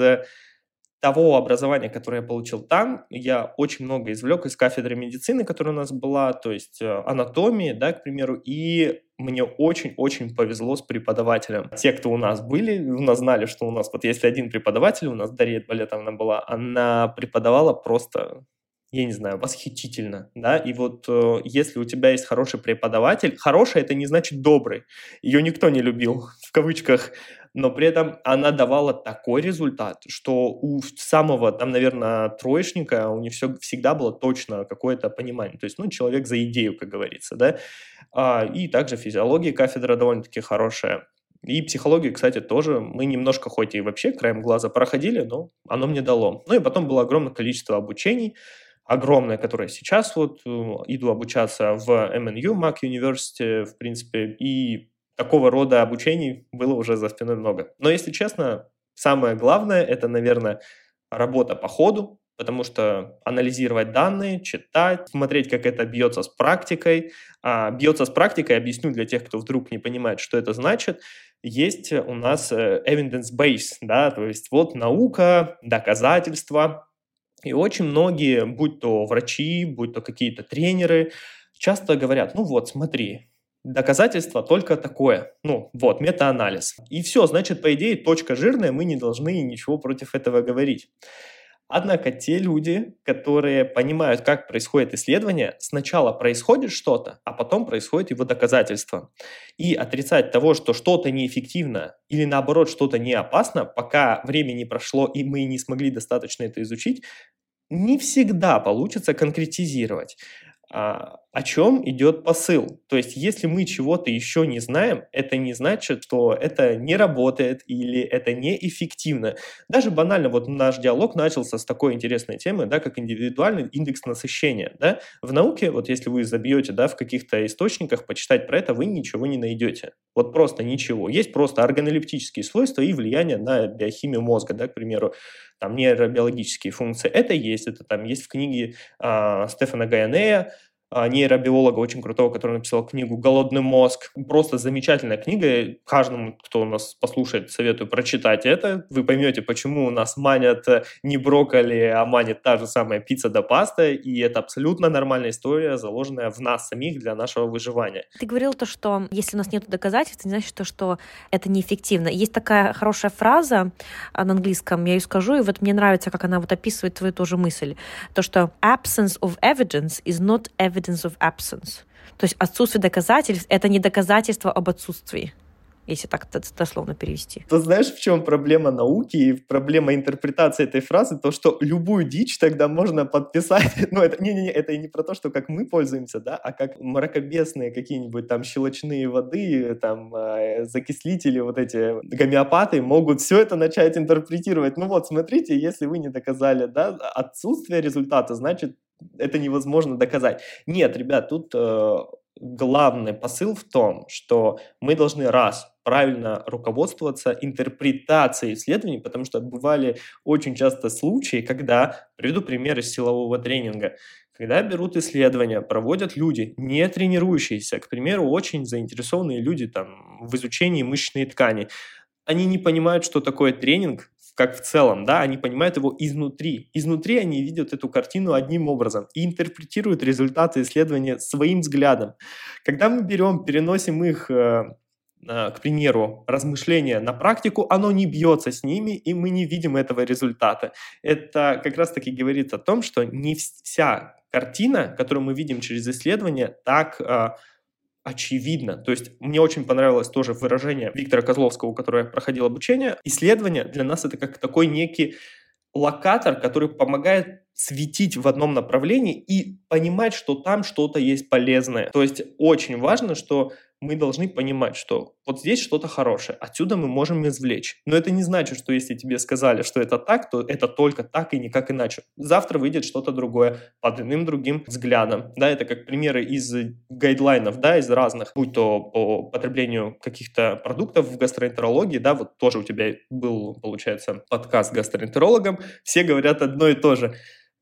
того образования, которое я получил там, я очень много извлек из кафедры медицины, которая у нас была, то есть э, анатомии, да, к примеру, и мне очень-очень повезло с преподавателем. Те, кто у нас были, у нас знали, что у нас, вот если один преподаватель, у нас Дарья Балетовна была, она преподавала просто я не знаю, восхитительно, да, и вот э, если у тебя есть хороший преподаватель, хороший это не значит добрый, ее никто не любил, в кавычках, но при этом она давала такой результат, что у самого, там, наверное, троечника у них все, всегда было точно какое-то понимание. То есть, ну, человек за идею, как говорится, да. А, и также физиология кафедра довольно-таки хорошая. И психологию, кстати, тоже мы немножко, хоть и вообще краем глаза проходили, но оно мне дало. Ну и потом было огромное количество обучений, огромное, которое сейчас вот э, иду обучаться в MNU, Mac University, в принципе, и такого рода обучений было уже за спиной много. Но, если честно, самое главное – это, наверное, работа по ходу, потому что анализировать данные, читать, смотреть, как это бьется с практикой. А бьется с практикой, объясню для тех, кто вдруг не понимает, что это значит. Есть у нас э, evidence base, да, то есть вот наука, доказательства. И очень многие, будь то врачи, будь то какие-то тренеры, часто говорят, ну вот, смотри, доказательство только такое. Ну, вот, метаанализ. И все, значит, по идее, точка жирная, мы не должны ничего против этого говорить. Однако те люди, которые понимают, как происходит исследование, сначала происходит что-то, а потом происходит его доказательство. И отрицать того, что что-то неэффективно или наоборот что-то не опасно, пока время не прошло и мы не смогли достаточно это изучить, не всегда получится конкретизировать. А, о чем идет посыл. То есть, если мы чего-то еще не знаем, это не значит, что это не работает или это неэффективно. Даже банально, вот наш диалог начался с такой интересной темы, да, как индивидуальный индекс насыщения. Да? В науке, вот если вы забьете да, в каких-то источниках почитать про это, вы ничего не найдете. Вот просто ничего. Есть просто органолептические свойства и влияние на биохимию мозга, да, к примеру, там нейробиологические функции. Это есть, это там есть в книге э, Стефана Гайанея, а, нейробиолога очень крутого, который написал книгу «Голодный мозг». Просто замечательная книга. Каждому, кто у нас послушает, советую прочитать это. Вы поймете, почему у нас манят э, не брокколи, а манит та же самая пицца да паста. И это абсолютно нормальная история, заложенная в нас самих для нашего выживания. Ты говорил то, что если у нас нет доказательств, это не значит, что, что это неэффективно. Есть такая хорошая фраза а, на английском, я ее скажу, и вот мне нравится, как она вот описывает твою тоже мысль. То, что absence of evidence is not evidence evidence of absence. То есть отсутствие доказательств — это не доказательство об отсутствии если так дословно перевести. Ты знаешь, в чем проблема науки и проблема интерпретации этой фразы? То, что любую дичь тогда можно подписать. Ну, это не, не, не, это не про то, что как мы пользуемся, да, а как мракобесные какие-нибудь там щелочные воды, там э, закислители, вот эти гомеопаты могут все это начать интерпретировать. Ну вот, смотрите, если вы не доказали, да, отсутствие результата, значит, это невозможно доказать. Нет, ребят, тут э, главный посыл в том, что мы должны раз правильно руководствоваться интерпретацией исследований, потому что бывали очень часто случаи, когда, приведу пример из силового тренинга, когда берут исследования, проводят люди, не тренирующиеся, к примеру, очень заинтересованные люди там, в изучении мышечной ткани, они не понимают, что такое тренинг, как в целом, да, они понимают его изнутри. Изнутри они видят эту картину одним образом и интерпретируют результаты исследования своим взглядом. Когда мы берем, переносим их э, э, к примеру, размышления на практику, оно не бьется с ними, и мы не видим этого результата. Это как раз-таки говорит о том, что не вся картина, которую мы видим через исследование, так э, очевидно. То есть мне очень понравилось тоже выражение Виктора Козловского, который проходил обучение. Исследование для нас это как такой некий локатор, который помогает светить в одном направлении и понимать, что там что-то есть полезное. То есть очень важно, что мы должны понимать, что вот здесь что-то хорошее, отсюда мы можем извлечь. Но это не значит, что если тебе сказали, что это так, то это только так и никак иначе. Завтра выйдет что-то другое под иным другим взглядом. Да, это как примеры из гайдлайнов, да, из разных, будь то по потреблению каких-то продуктов в гастроэнтерологии, да, вот тоже у тебя был, получается, подкаст с гастроэнтерологом, все говорят одно и то же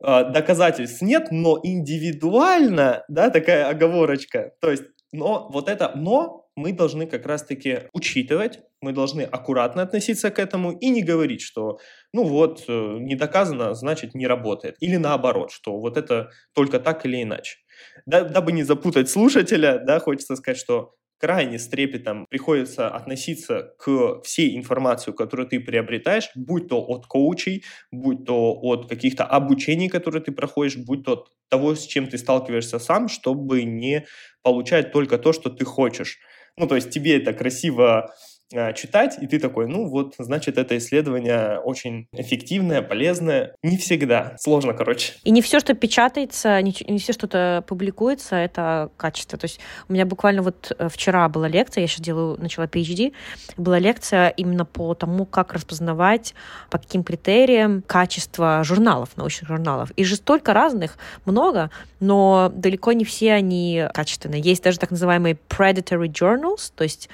а, доказательств нет, но индивидуально, да, такая оговорочка. То есть но вот это «но» мы должны как раз-таки учитывать, мы должны аккуратно относиться к этому и не говорить, что ну вот, э, не доказано, значит не работает. Или наоборот, что вот это только так или иначе. Да, дабы не запутать слушателя, да, хочется сказать, что крайне с трепетом приходится относиться к всей информации, которую ты приобретаешь, будь то от коучей, будь то от каких-то обучений, которые ты проходишь, будь то от того, с чем ты сталкиваешься сам, чтобы не получать только то, что ты хочешь. Ну, то есть тебе это красиво читать, и ты такой, ну вот, значит, это исследование очень эффективное, полезное. Не всегда. Сложно, короче. И не все, что печатается, не, не все, что-то публикуется, это качество. То есть у меня буквально вот э, вчера была лекция, я сейчас делаю, начала PhD, была лекция именно по тому, как распознавать, по каким критериям качество журналов, научных журналов. И же столько разных, много, но далеко не все они качественные. Есть даже так называемые predatory journals, то есть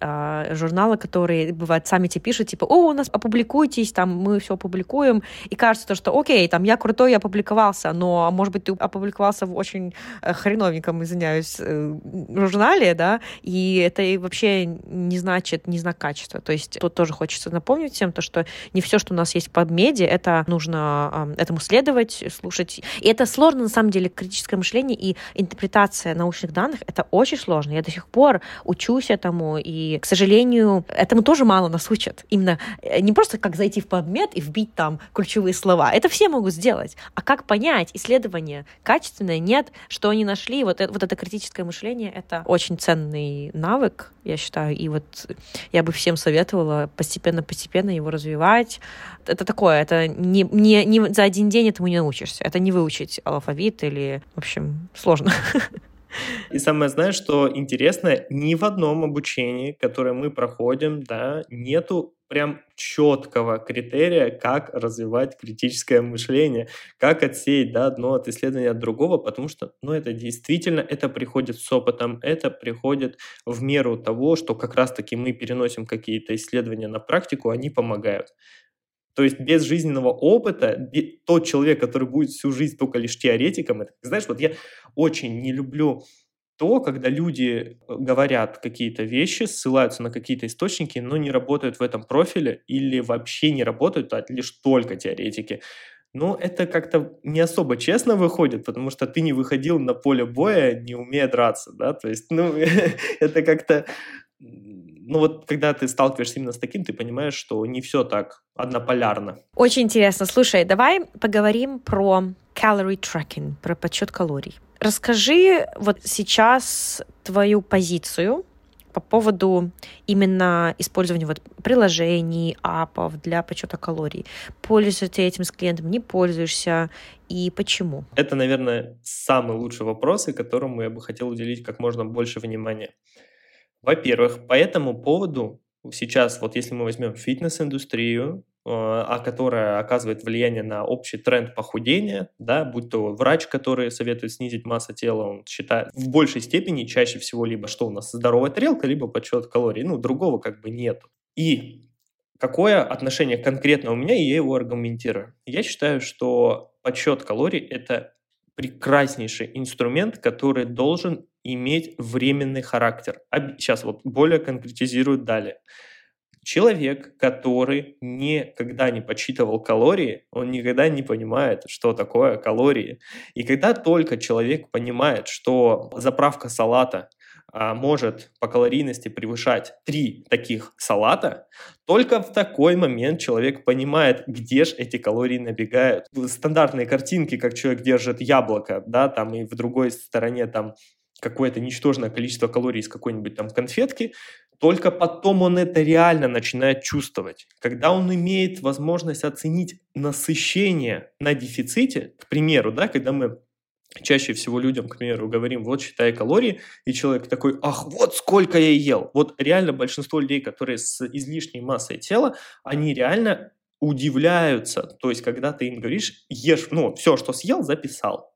э, журналы, которые, бывает, сами тебе пишут, типа, о, у нас опубликуйтесь, там, мы все опубликуем, и кажется, то, что, окей, там, я крутой, я опубликовался, но, может быть, ты опубликовался в очень э, хреновеньком, извиняюсь, э, журнале, да, и это вообще не значит, не знак качества. То есть тут тоже хочется напомнить всем то, что не все, что у нас есть в подмеде, это нужно э, этому следовать, слушать. И это сложно, на самом деле, критическое мышление и интерпретация научных данных, это очень сложно. Я до сих пор учусь этому, и к сожалению, этому тоже мало нас учат. Именно э, не просто как зайти в подмет и вбить там ключевые слова. Это все могут сделать. А как понять, исследование качественное, нет, что они нашли, вот это, вот это критическое мышление, это очень ценный навык, я считаю. И вот я бы всем советовала постепенно-постепенно его развивать. Это такое, это не, не, не за один день этому не научишься. Это не выучить алфавит или, в общем, сложно. И самое, знаешь, что интересно, ни в одном обучении, которое мы проходим, да, нету прям четкого критерия, как развивать критическое мышление, как отсеять да, одно от исследования от другого, потому что ну, это действительно, это приходит с опытом, это приходит в меру того, что как раз-таки мы переносим какие-то исследования на практику, они помогают. То есть без жизненного опыта тот человек, который будет всю жизнь только лишь теоретиком, это, знаешь, вот я очень не люблю то, когда люди э, говорят какие-то вещи, ссылаются на какие-то источники, но не работают в этом профиле или вообще не работают, а лишь только теоретики. Но это как-то не особо честно выходит, потому что ты не выходил на поле боя, не умея драться, да, то есть, ну, это как-то ну вот когда ты сталкиваешься именно с таким, ты понимаешь, что не все так однополярно. Очень интересно. Слушай, давай поговорим про calorie tracking, про подсчет калорий. Расскажи вот сейчас твою позицию по поводу именно использования вот приложений, апов для подсчета калорий. Пользуешься ты этим с клиентом, не пользуешься, и почему? Это, наверное, самый лучший вопрос, и которому я бы хотел уделить как можно больше внимания. Во-первых, по этому поводу сейчас, вот если мы возьмем фитнес-индустрию, а, а которая оказывает влияние на общий тренд похудения, да, будь то врач, который советует снизить массу тела, он считает в большей степени чаще всего либо что у нас здоровая тарелка, либо подсчет калорий, ну, другого как бы нет. И какое отношение конкретно у меня, и я его аргументирую. Я считаю, что подсчет калорий – это прекраснейший инструмент, который должен иметь временный характер. Сейчас вот более конкретизирую далее. Человек, который никогда не подсчитывал калории, он никогда не понимает, что такое калории. И когда только человек понимает, что заправка салата может по калорийности превышать три таких салата, только в такой момент человек понимает, где же эти калории набегают. Стандартные картинки, как человек держит яблоко, да, там и в другой стороне там какое-то ничтожное количество калорий из какой-нибудь там конфетки, только потом он это реально начинает чувствовать. Когда он имеет возможность оценить насыщение на дефиците, к примеру, да, когда мы чаще всего людям, к примеру, говорим, вот считай калории, и человек такой, ах, вот сколько я ел. Вот реально большинство людей, которые с излишней массой тела, они реально удивляются. То есть, когда ты им говоришь, ешь, ну, все, что съел, записал.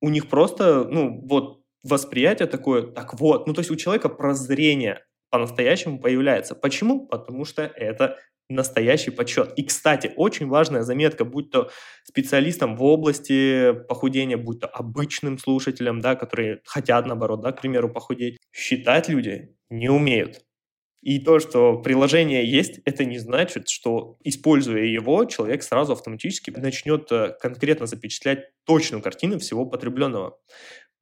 У них просто, ну, вот восприятие такое, так вот, ну, то есть у человека прозрение по-настоящему появляется. Почему? Потому что это настоящий подсчет. И, кстати, очень важная заметка, будь то специалистам в области похудения, будь то обычным слушателям, да, которые хотят, наоборот, да, к примеру, похудеть, считать люди не умеют. И то, что приложение есть, это не значит, что, используя его, человек сразу автоматически начнет э, конкретно запечатлять точную картину всего потребленного.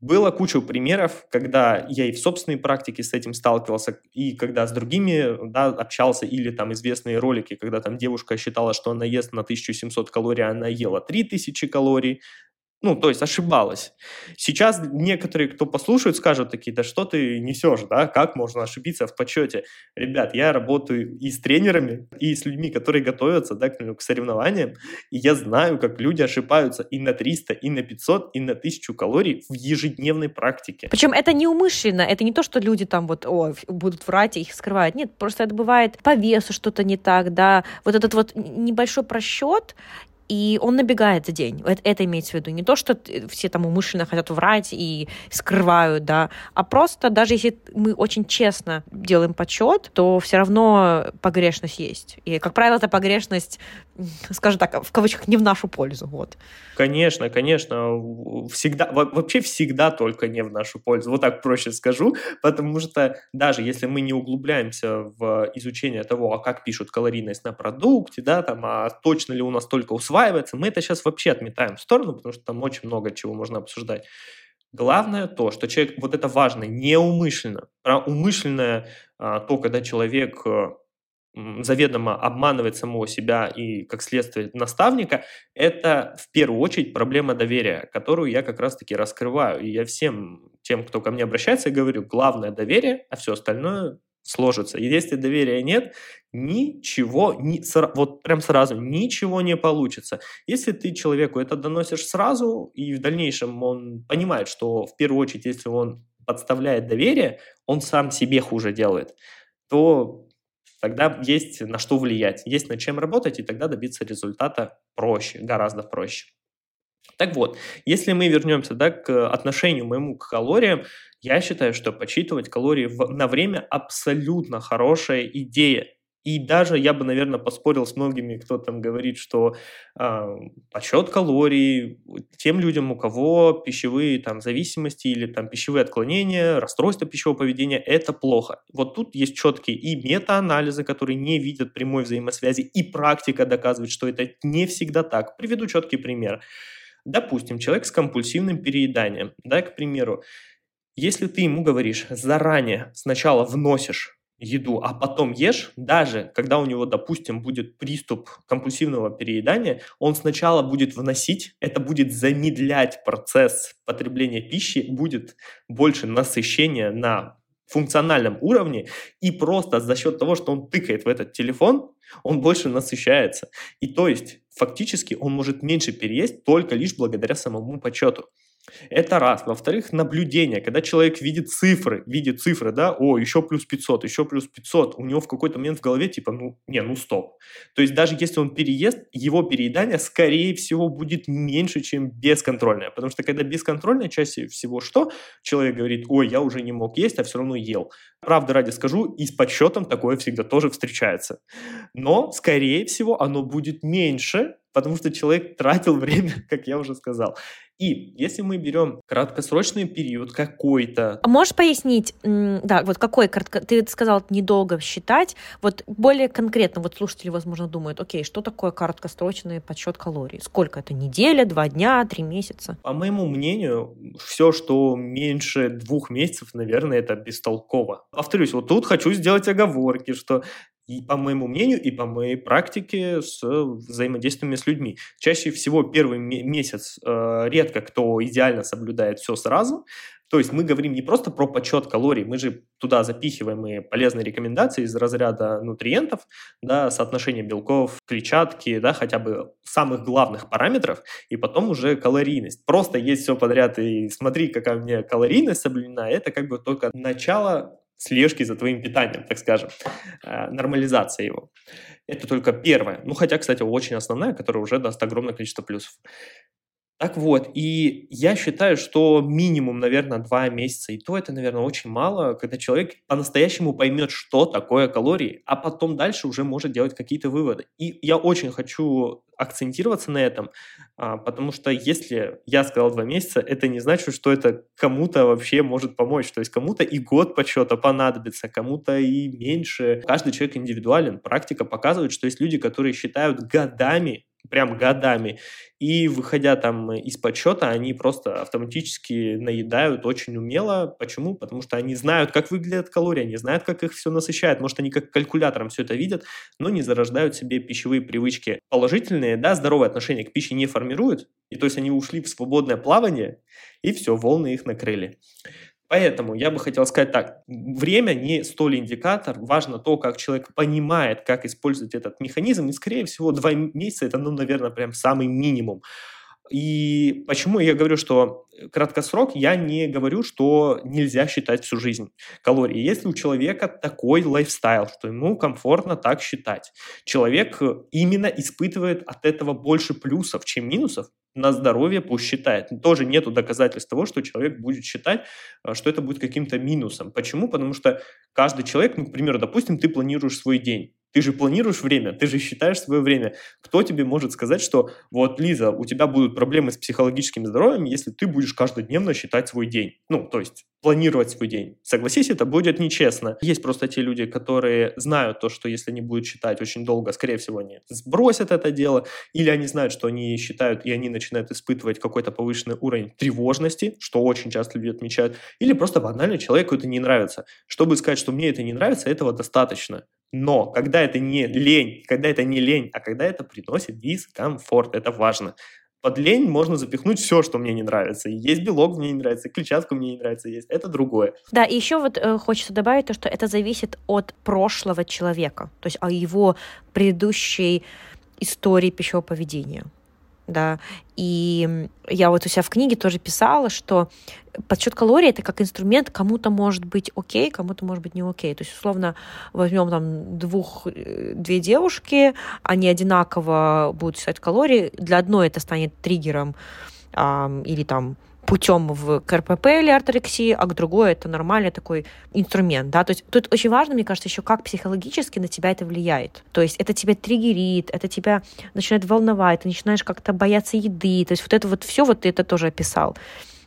Было куча примеров, когда я и в собственной практике с этим сталкивался, и когда с другими да, общался, или там известные ролики, когда там девушка считала, что она ест на 1700 калорий, а она ела 3000 калорий, Ну, то есть ошибалась. Сейчас некоторые, кто послушают, скажут такие, да что ты несешь, да, как можно ошибиться в подсчете? Ребят, я работаю и с тренерами, и с людьми, которые готовятся, да, к, к соревнованиям, и я знаю, как люди ошибаются и на 300, и на 500, и на 1000 калорий в ежедневной практике. Причем это неумышленно, это не то, что люди там вот, о, будут врать и их скрывают. Нет, просто это бывает по весу что-то не так, да, вот этот вот небольшой просчет, и он набегает за день. Это, это имеется в виду. Не то, что все там умышленно хотят врать и скрывают, да, а просто даже если мы очень честно делаем подсчет, то все равно погрешность есть. И, как правило, эта погрешность, скажем так, в кавычках, не в нашу пользу. Вот. Конечно, конечно. Всегда, вообще всегда только не в нашу пользу. Вот так проще скажу, потому что даже если мы не углубляемся в изучение того, а как пишут калорийность на продукте, да, там, а точно ли у нас только усваивается усваивается, мы это сейчас вообще отметаем в сторону, потому что там очень много чего можно обсуждать. Главное то, что человек, вот это важно, неумышленно. Про умышленное а, то, когда человек э, заведомо обманывает самого себя и, как следствие, наставника, это в первую очередь проблема доверия, которую я как раз-таки раскрываю. И я всем тем, кто ко мне обращается, говорю, главное доверие, а все остальное сложится. И если доверия нет, ничего, ни, вот прям сразу, ничего не получится. Если ты человеку это доносишь сразу, и в дальнейшем он понимает, что в первую очередь, если он подставляет доверие, он сам себе хуже делает, то тогда есть на что влиять, есть над чем работать, и тогда добиться результата проще, гораздо проще. Так вот, если мы вернемся да, к отношению моему к калориям, я считаю, что подсчитывать калории в, на время абсолютно хорошая идея. И даже я бы, наверное, поспорил с многими, кто там говорит, что э, подсчет калорий тем людям, у кого пищевые там зависимости или там пищевые отклонения, расстройство пищевого поведения, это плохо. Вот тут есть четкие и метаанализы, которые не видят прямой взаимосвязи, и практика доказывает, что это не всегда так. Приведу четкий пример. Допустим, человек с компульсивным перееданием, да, к примеру, если ты ему говоришь заранее, сначала вносишь еду, а потом ешь, даже когда у него, допустим, будет приступ компульсивного переедания, он сначала будет вносить, это будет замедлять процесс потребления пищи, будет больше насыщения на функциональном уровне, и просто за счет того, что он тыкает в этот телефон, он больше насыщается. И то есть фактически он может меньше переесть только лишь благодаря самому почету. Это раз. Во-вторых, наблюдение. Когда человек видит цифры, видит цифры, да, о, еще плюс 500, еще плюс 500, у него в какой-то момент в голове типа, ну, не, ну стоп. То есть даже если он переест, его переедание, скорее всего, будет меньше, чем бесконтрольное. Потому что когда бесконтрольное, чаще всего что? Человек говорит, ой, я уже не мог есть, а все равно ел. Правда ради скажу, и с подсчетом такое всегда тоже встречается. Но, скорее всего, оно будет меньше, потому что человек тратил время, как я уже сказал. И если мы берем краткосрочный период какой-то... А можешь пояснить, да, вот какой, ты сказал, недолго считать, вот более конкретно, вот слушатели, возможно, думают, окей, что такое краткосрочный подсчет калорий? Сколько это? Неделя, два дня, три месяца? По моему мнению, все, что меньше двух месяцев, наверное, это бестолково. Повторюсь, вот тут хочу сделать оговорки, что и по моему мнению, и по моей практике с взаимодействиями с людьми. Чаще всего первый месяц э, редко кто идеально соблюдает все сразу. То есть мы говорим не просто про подсчет калорий, мы же туда запихиваем и полезные рекомендации из разряда нутриентов, да, соотношение белков, клетчатки, да, хотя бы самых главных параметров, и потом уже калорийность. Просто есть все подряд и смотри, какая у меня калорийность соблюдена, это как бы только начало слежки за твоим питанием, так скажем, э, нормализация его. Это только первое. Ну, хотя, кстати, очень основная, которая уже даст огромное количество плюсов. Так вот, и я считаю, что минимум, наверное, два месяца, и то это, наверное, очень мало, когда человек по-настоящему поймет, что такое калории, а потом дальше уже может делать какие-то выводы. И я очень хочу акцентироваться на этом, а, потому что если я сказал два месяца, это не значит, что это кому-то вообще может помочь. То есть кому-то и год подсчета понадобится, кому-то и меньше. Каждый человек индивидуален. Практика показывает, что есть люди, которые считают годами прям годами. И выходя там из подсчета, они просто автоматически наедают очень умело. Почему? Потому что они знают, как выглядят калории, они знают, как их все насыщает. Может, они как калькулятором все это видят, но не зарождают себе пищевые привычки положительные, да, здоровое отношение к пище не формируют. И то есть они ушли в свободное плавание, и все, волны их накрыли. Поэтому я бы хотел сказать так, время не столь индикатор, важно то, как человек понимает, как использовать этот механизм, и, скорее всего, два месяца это, ну, наверное, прям самый минимум. И почему я говорю, что краткосрок, я не говорю, что нельзя считать всю жизнь калории. Если у человека такой лайфстайл, что ему комфортно так считать, человек именно испытывает от этого больше плюсов, чем минусов, на здоровье пусть считает. Тоже нету доказательств того, что человек будет считать, э, что это будет каким-то минусом. Почему? Потому что каждый человек, ну, к примеру, допустим, ты планируешь свой день. Ты же планируешь время, ты же считаешь свое время. Кто тебе может сказать, что вот, Лиза, у тебя будут проблемы с психологическим здоровьем, если ты будешь каждодневно считать свой день? Ну, то есть планировать свой день. Согласись, это будет нечестно. Есть просто те люди, которые знают то, что если они будут считать очень долго, скорее всего, они сбросят это дело, или они знают, что они считают, и они начинают испытывать какой-то повышенный уровень тревожности, что очень часто люди отмечают, или просто банально человеку это не нравится. Чтобы сказать, что мне это не нравится, этого достаточно. Но когда это не лень, когда это не лень, а когда это приносит дискомфорт, это важно под лень можно запихнуть все, что мне не нравится. есть белок мне не нравится, клетчатку мне не нравится есть. Это другое. Да, и еще вот э, хочется добавить то, что это зависит от прошлого человека, то есть о его предыдущей истории пищевого поведения да. И я вот у себя в книге тоже писала, что подсчет калорий это как инструмент, кому-то может быть окей, кому-то может быть не окей. То есть, условно, возьмем там двух, э, две девушки, они одинаково будут считать калории, для одной это станет триггером или там путем в КРПП или орторексии, а к другой это нормальный такой инструмент, да, то есть тут очень важно, мне кажется, еще как психологически на тебя это влияет, то есть это тебя триггерит, это тебя начинает волновать, ты начинаешь как-то бояться еды, то есть вот это вот все, вот ты это тоже описал.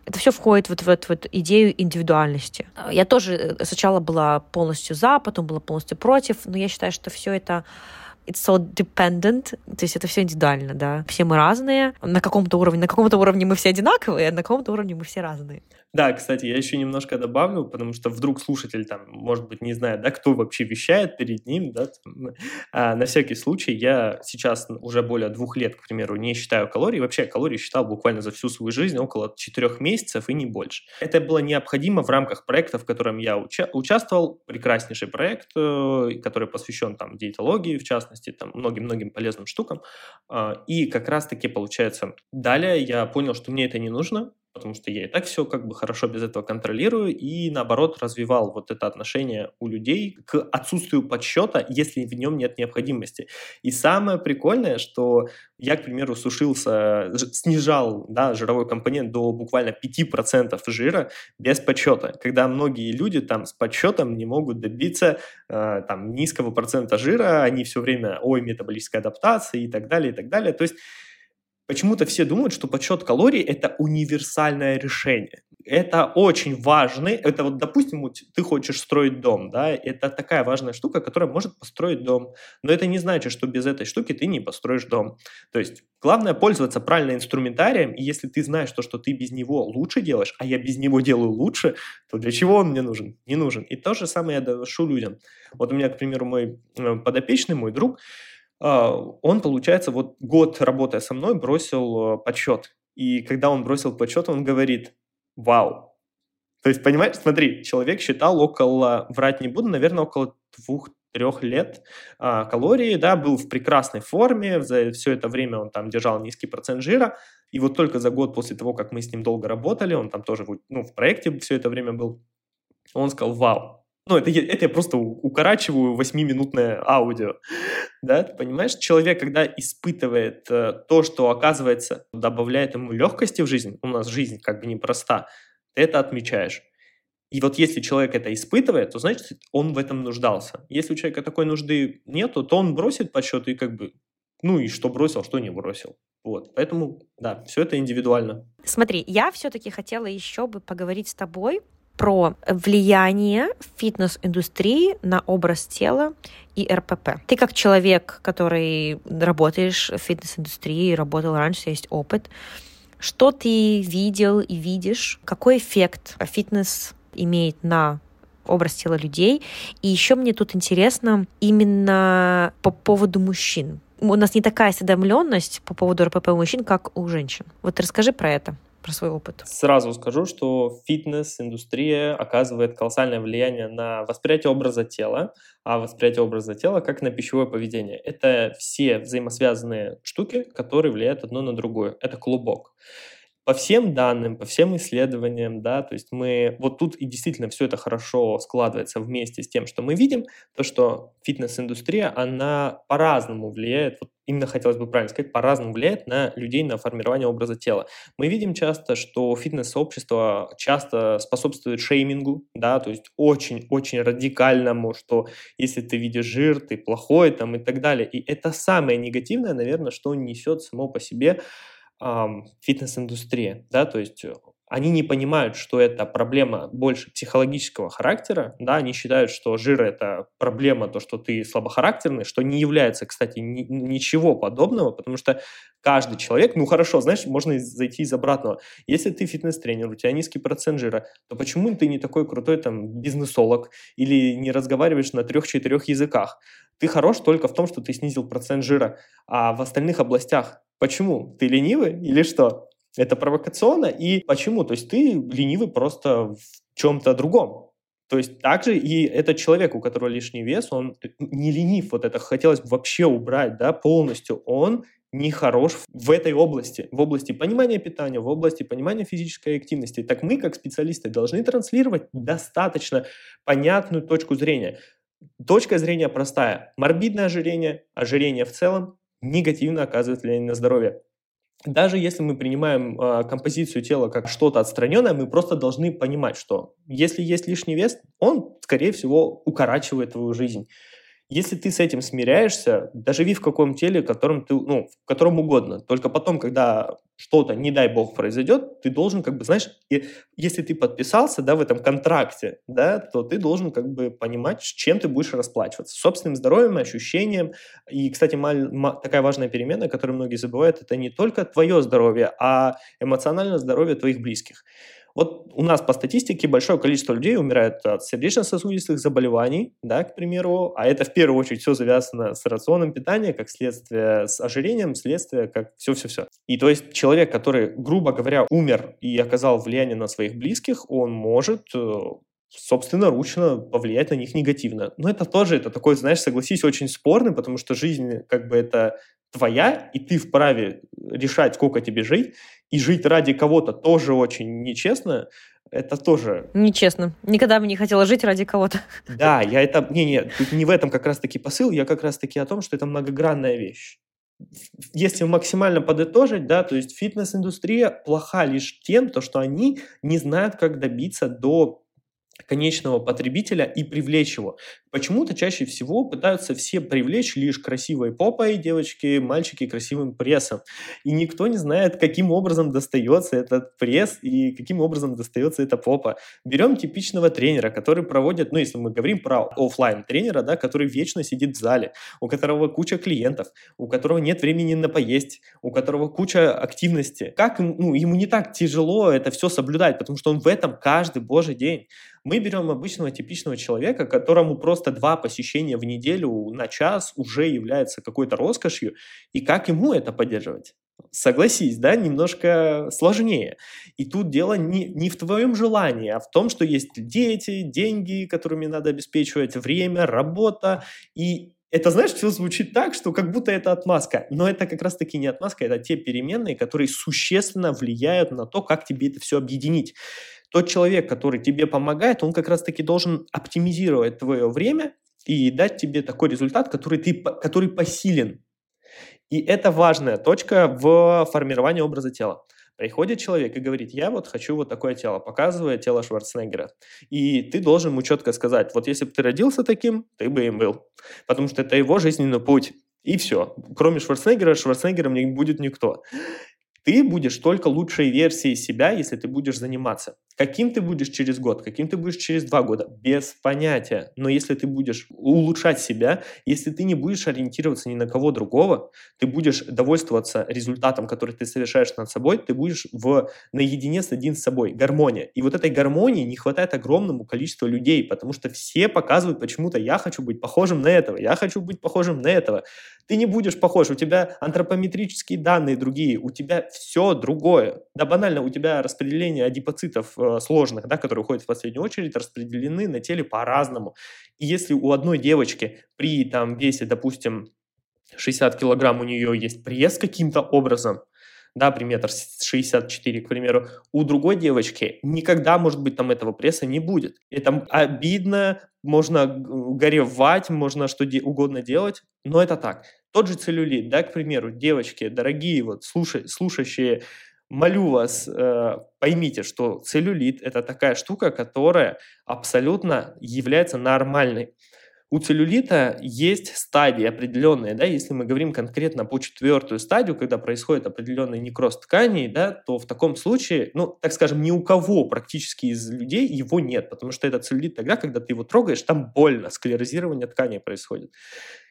Это все входит вот в эту вот идею индивидуальности. Я тоже э, сначала была полностью за, потом была полностью против, но я считаю, что все это it's so dependent, то есть это все индивидуально, да. Все мы разные, на каком-то уровне, на каком-то уровне мы все одинаковые, а на каком-то уровне мы все разные. Да, кстати, я еще немножко добавлю, потому что вдруг слушатель там, может быть, не знает, да, кто вообще вещает перед ним, да, там, а, на всякий случай, я сейчас уже более двух лет, к примеру, не считаю калорий, вообще калории считал буквально за всю свою жизнь, около четырех месяцев и не больше. Это было необходимо в рамках проекта, в котором я уча- участвовал, прекраснейший проект, э, который посвящен там диетологии, в частности, там многим-многим полезным штукам, э, и как раз-таки получается, далее я понял, что мне это не нужно, потому что я и так все как бы хорошо без этого контролирую, и наоборот развивал вот это отношение у людей к отсутствию подсчета, если в нем нет необходимости. И самое прикольное, что я, к примеру, сушился, снижал да, жировой компонент до буквально 5% жира без подсчета, когда многие люди там с подсчетом не могут добиться э, там низкого процента жира, они все время, ой, метаболическая адаптация и так далее, и так далее. То есть Почему-то все думают, что подсчет калорий – это универсальное решение. Это очень важный, это вот, допустим, ты хочешь строить дом, да, это такая важная штука, которая может построить дом. Но это не значит, что без этой штуки ты не построишь дом. То есть главное пользоваться правильно инструментарием, и если ты знаешь то, что ты без него лучше делаешь, а я без него делаю лучше, то для чего он мне нужен? Не нужен. И то же самое я доношу людям. Вот у меня, к примеру, мой э, подопечный, мой друг, он, получается, вот год работая со мной, бросил э, подсчет. И когда он бросил подсчет, он говорит, вау. То есть, понимаешь, смотри, человек считал около, врать не буду, наверное, около двух-трех лет а, калории, да, был в прекрасной форме, за все это время он там держал низкий процент жира, и вот только за год после того, как мы с ним долго работали, он там тоже ну, в проекте все это время был, он сказал, вау, ну, это, это я просто укорачиваю восьмиминутное аудио. Да, ты понимаешь? Человек, когда испытывает э, то, что, оказывается, добавляет ему легкости в жизнь, у нас жизнь как бы непроста, ты это отмечаешь. И вот если человек это испытывает, то значит, он в этом нуждался. Если у человека такой нужды нету, то он бросит подсчет и как бы, ну и что бросил, что не бросил. Вот, поэтому, да, все это индивидуально. Смотри, я все-таки хотела еще бы поговорить с тобой про влияние фитнес-индустрии на образ тела и РПП. Ты как человек, который работаешь в фитнес-индустрии, работал раньше, есть опыт, что ты видел и видишь? Какой эффект фитнес имеет на образ тела людей? И еще мне тут интересно именно по поводу мужчин. У нас не такая осведомленность по поводу РПП у мужчин, как у женщин. Вот расскажи про это про свой опыт? Сразу скажу, что фитнес-индустрия оказывает колоссальное влияние на восприятие образа тела, а восприятие образа тела как на пищевое поведение. Это все взаимосвязанные штуки, которые влияют одно на другое. Это клубок по всем данным, по всем исследованиям, да, то есть мы, вот тут и действительно все это хорошо складывается вместе с тем, что мы видим, то, что фитнес-индустрия, она по-разному влияет, вот именно хотелось бы правильно сказать, по-разному влияет на людей, на формирование образа тела. Мы видим часто, что фитнес-сообщество часто способствует шеймингу, да, то есть очень-очень радикальному, что если ты видишь жир, ты плохой там и так далее. И это самое негативное, наверное, что несет само по себе фитнес-индустрия, да, то есть э, они не понимают, что это проблема больше психологического характера, да, они считают, что жир – это проблема, то, что ты слабохарактерный, что не является, кстати, ни, ничего подобного, потому что каждый человек, ну хорошо, знаешь, можно зайти из обратного. Если ты фитнес-тренер, у тебя низкий процент жира, то почему ты не такой крутой там бизнесолог или не разговариваешь на трех-четырех языках? Ты хорош только в том, что ты снизил процент жира, а в остальных областях Почему? Ты ленивый или что? Это провокационно. И почему? То есть ты ленивый просто в чем-то другом. То есть также и этот человек, у которого лишний вес, он не ленив, вот это хотелось бы вообще убрать, да, полностью. Он не хорош в этой области, в области понимания питания, в области понимания физической активности. Так мы, как специалисты, должны транслировать достаточно понятную точку зрения. Точка зрения простая. Морбидное ожирение, ожирение в целом негативно оказывает влияние на здоровье. Даже если мы принимаем э, композицию тела как что-то отстраненное, мы просто должны понимать, что если есть лишний вес, он, скорее всего, укорачивает твою жизнь. Если ты с этим смиряешься, да живи в каком теле, которым ты, ну, в котором угодно. Только потом, когда что-то, не дай бог, произойдет, ты должен, как бы, знаешь, и если ты подписался, да, в этом контракте, да, то ты должен, как бы, понимать, с чем ты будешь расплачиваться. Собственным здоровьем, ощущением. И, кстати, маль, ма, такая важная перемена, которую многие забывают, это не только твое здоровье, а эмоциональное здоровье твоих близких. Вот у нас по статистике большое количество людей умирает от сердечно-сосудистых заболеваний, да, к примеру, а это в первую очередь все завязано с рационом питания, как следствие с ожирением, следствие как все-все-все. И то есть человек, который, грубо говоря, умер и оказал влияние на своих близких, он может э, собственно, ручно повлиять на них негативно. Но это тоже, это такой, знаешь, согласись, очень спорный, потому что жизнь, как бы, это твоя, и ты вправе решать, сколько тебе жить, и жить ради кого-то тоже очень нечестно, это тоже... Нечестно. Никогда бы не хотела жить ради кого-то. Да, я это... Не-не, не в этом как раз-таки посыл, я как раз-таки о том, что это многогранная вещь. Если максимально подытожить, да, то есть фитнес-индустрия плоха лишь тем, то, что они не знают, как добиться до конечного потребителя и привлечь его. Почему-то чаще всего пытаются все привлечь лишь красивой попой девочки, мальчики красивым прессом. И никто не знает, каким образом достается этот пресс и каким образом достается эта попа. Берем типичного тренера, который проводит, ну, если мы говорим про офлайн тренера, да, который вечно сидит в зале, у которого куча клиентов, у которого нет времени на поесть, у которого куча активности. Как ну, ему не так тяжело это все соблюдать, потому что он в этом каждый божий день. Мы берем обычного типичного человека, которому просто два посещения в неделю на час уже является какой-то роскошью, и как ему это поддерживать? Согласись, да, немножко сложнее. И тут дело не, не в твоем желании, а в том, что есть дети, деньги, которыми надо обеспечивать, время, работа. И это, знаешь, все звучит так, что как будто это отмазка. Но это как раз-таки не отмазка, это те переменные, которые существенно влияют на то, как тебе это все объединить тот человек, который тебе помогает, он как раз-таки должен оптимизировать твое время и дать тебе такой результат, который, ты, который посилен. И это важная точка в формировании образа тела. Приходит человек и говорит, я вот хочу вот такое тело, показывая тело Шварценеггера. И ты должен ему четко сказать, вот если бы ты родился таким, ты бы им был. Потому что это его жизненный путь. И все. Кроме Шварценеггера, Шварценеггером не будет никто. Ты будешь только лучшей версией себя, если ты будешь заниматься. Каким ты будешь через год, каким ты будешь через два года, без понятия. Но если ты будешь улучшать себя, если ты не будешь ориентироваться ни на кого другого, ты будешь довольствоваться результатом, который ты совершаешь над собой, ты будешь в, наедине с один с собой. Гармония. И вот этой гармонии не хватает огромному количеству людей, потому что все показывают почему-то, я хочу быть похожим на этого, я хочу быть похожим на этого. Ты не будешь похож, у тебя антропометрические данные другие, у тебя все другое. Да банально, у тебя распределение адипоцитов э, сложных, да, которые уходят в последнюю очередь, распределены на теле по-разному. И если у одной девочки при там весе, допустим, 60 килограмм у нее есть пресс каким-то образом, да, при метр 64, к примеру, у другой девочки никогда, может быть, там этого пресса не будет. Это обидно, можно горевать, можно что угодно делать, но это так. Тот же целлюлит, да, к примеру, девочки, дорогие, вот слушай, слушающие молю вас, э, поймите, что целлюлит – это такая штука, которая абсолютно является нормальной. У целлюлита есть стадии определенные, да, если мы говорим конкретно по четвертую стадию, когда происходит определенный некроз тканей, да, то в таком случае, ну, так скажем, ни у кого практически из людей его нет, потому что это целлюлит тогда, когда ты его трогаешь, там больно, склерозирование тканей происходит.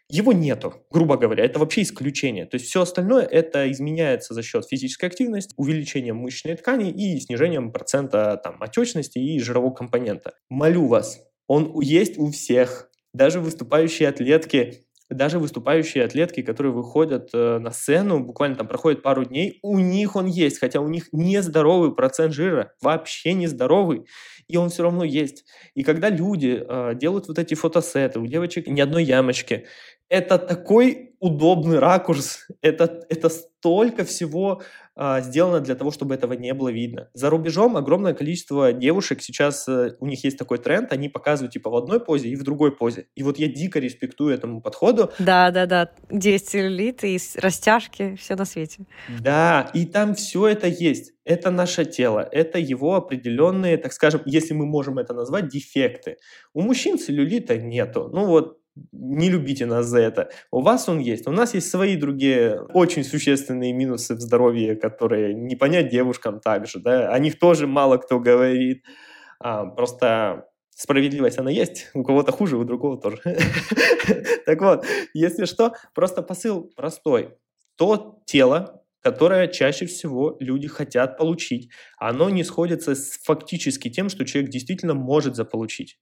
Его нету, грубо говоря, это вообще исключение. То есть все остальное это изменяется за счет физической активности, увеличения мышечной ткани и снижением процента там, отечности и жирового компонента. Молю вас, он есть у всех. Даже выступающие атлетки даже выступающие атлетки, которые выходят э, на сцену, буквально там проходит пару дней, у них он есть, хотя у них нездоровый процент жира, вообще нездоровый, и он все равно есть. И когда люди э, делают вот эти фотосеты, у девочек ни одной ямочки, это такой удобный ракурс, это, это столько всего а, сделано для того, чтобы этого не было видно. За рубежом огромное количество девушек сейчас, а, у них есть такой тренд, они показывают типа в одной позе и в другой позе. И вот я дико респектую этому подходу. Да, да, да. Где есть целлюлит и растяжки, все на свете. Да, и там все это есть. Это наше тело, это его определенные, так скажем, если мы можем это назвать, дефекты. У мужчин целлюлита нету. Ну вот не любите нас за это. У вас он есть. У нас есть свои другие очень существенные минусы в здоровье, которые не понять девушкам также. Да? О них тоже мало кто говорит. А, просто справедливость, она есть. У кого-то хуже, у другого тоже. Так вот, если что, просто посыл простой. То тело, которое чаще всего люди хотят получить, оно не сходится с фактически тем, что человек действительно может заполучить.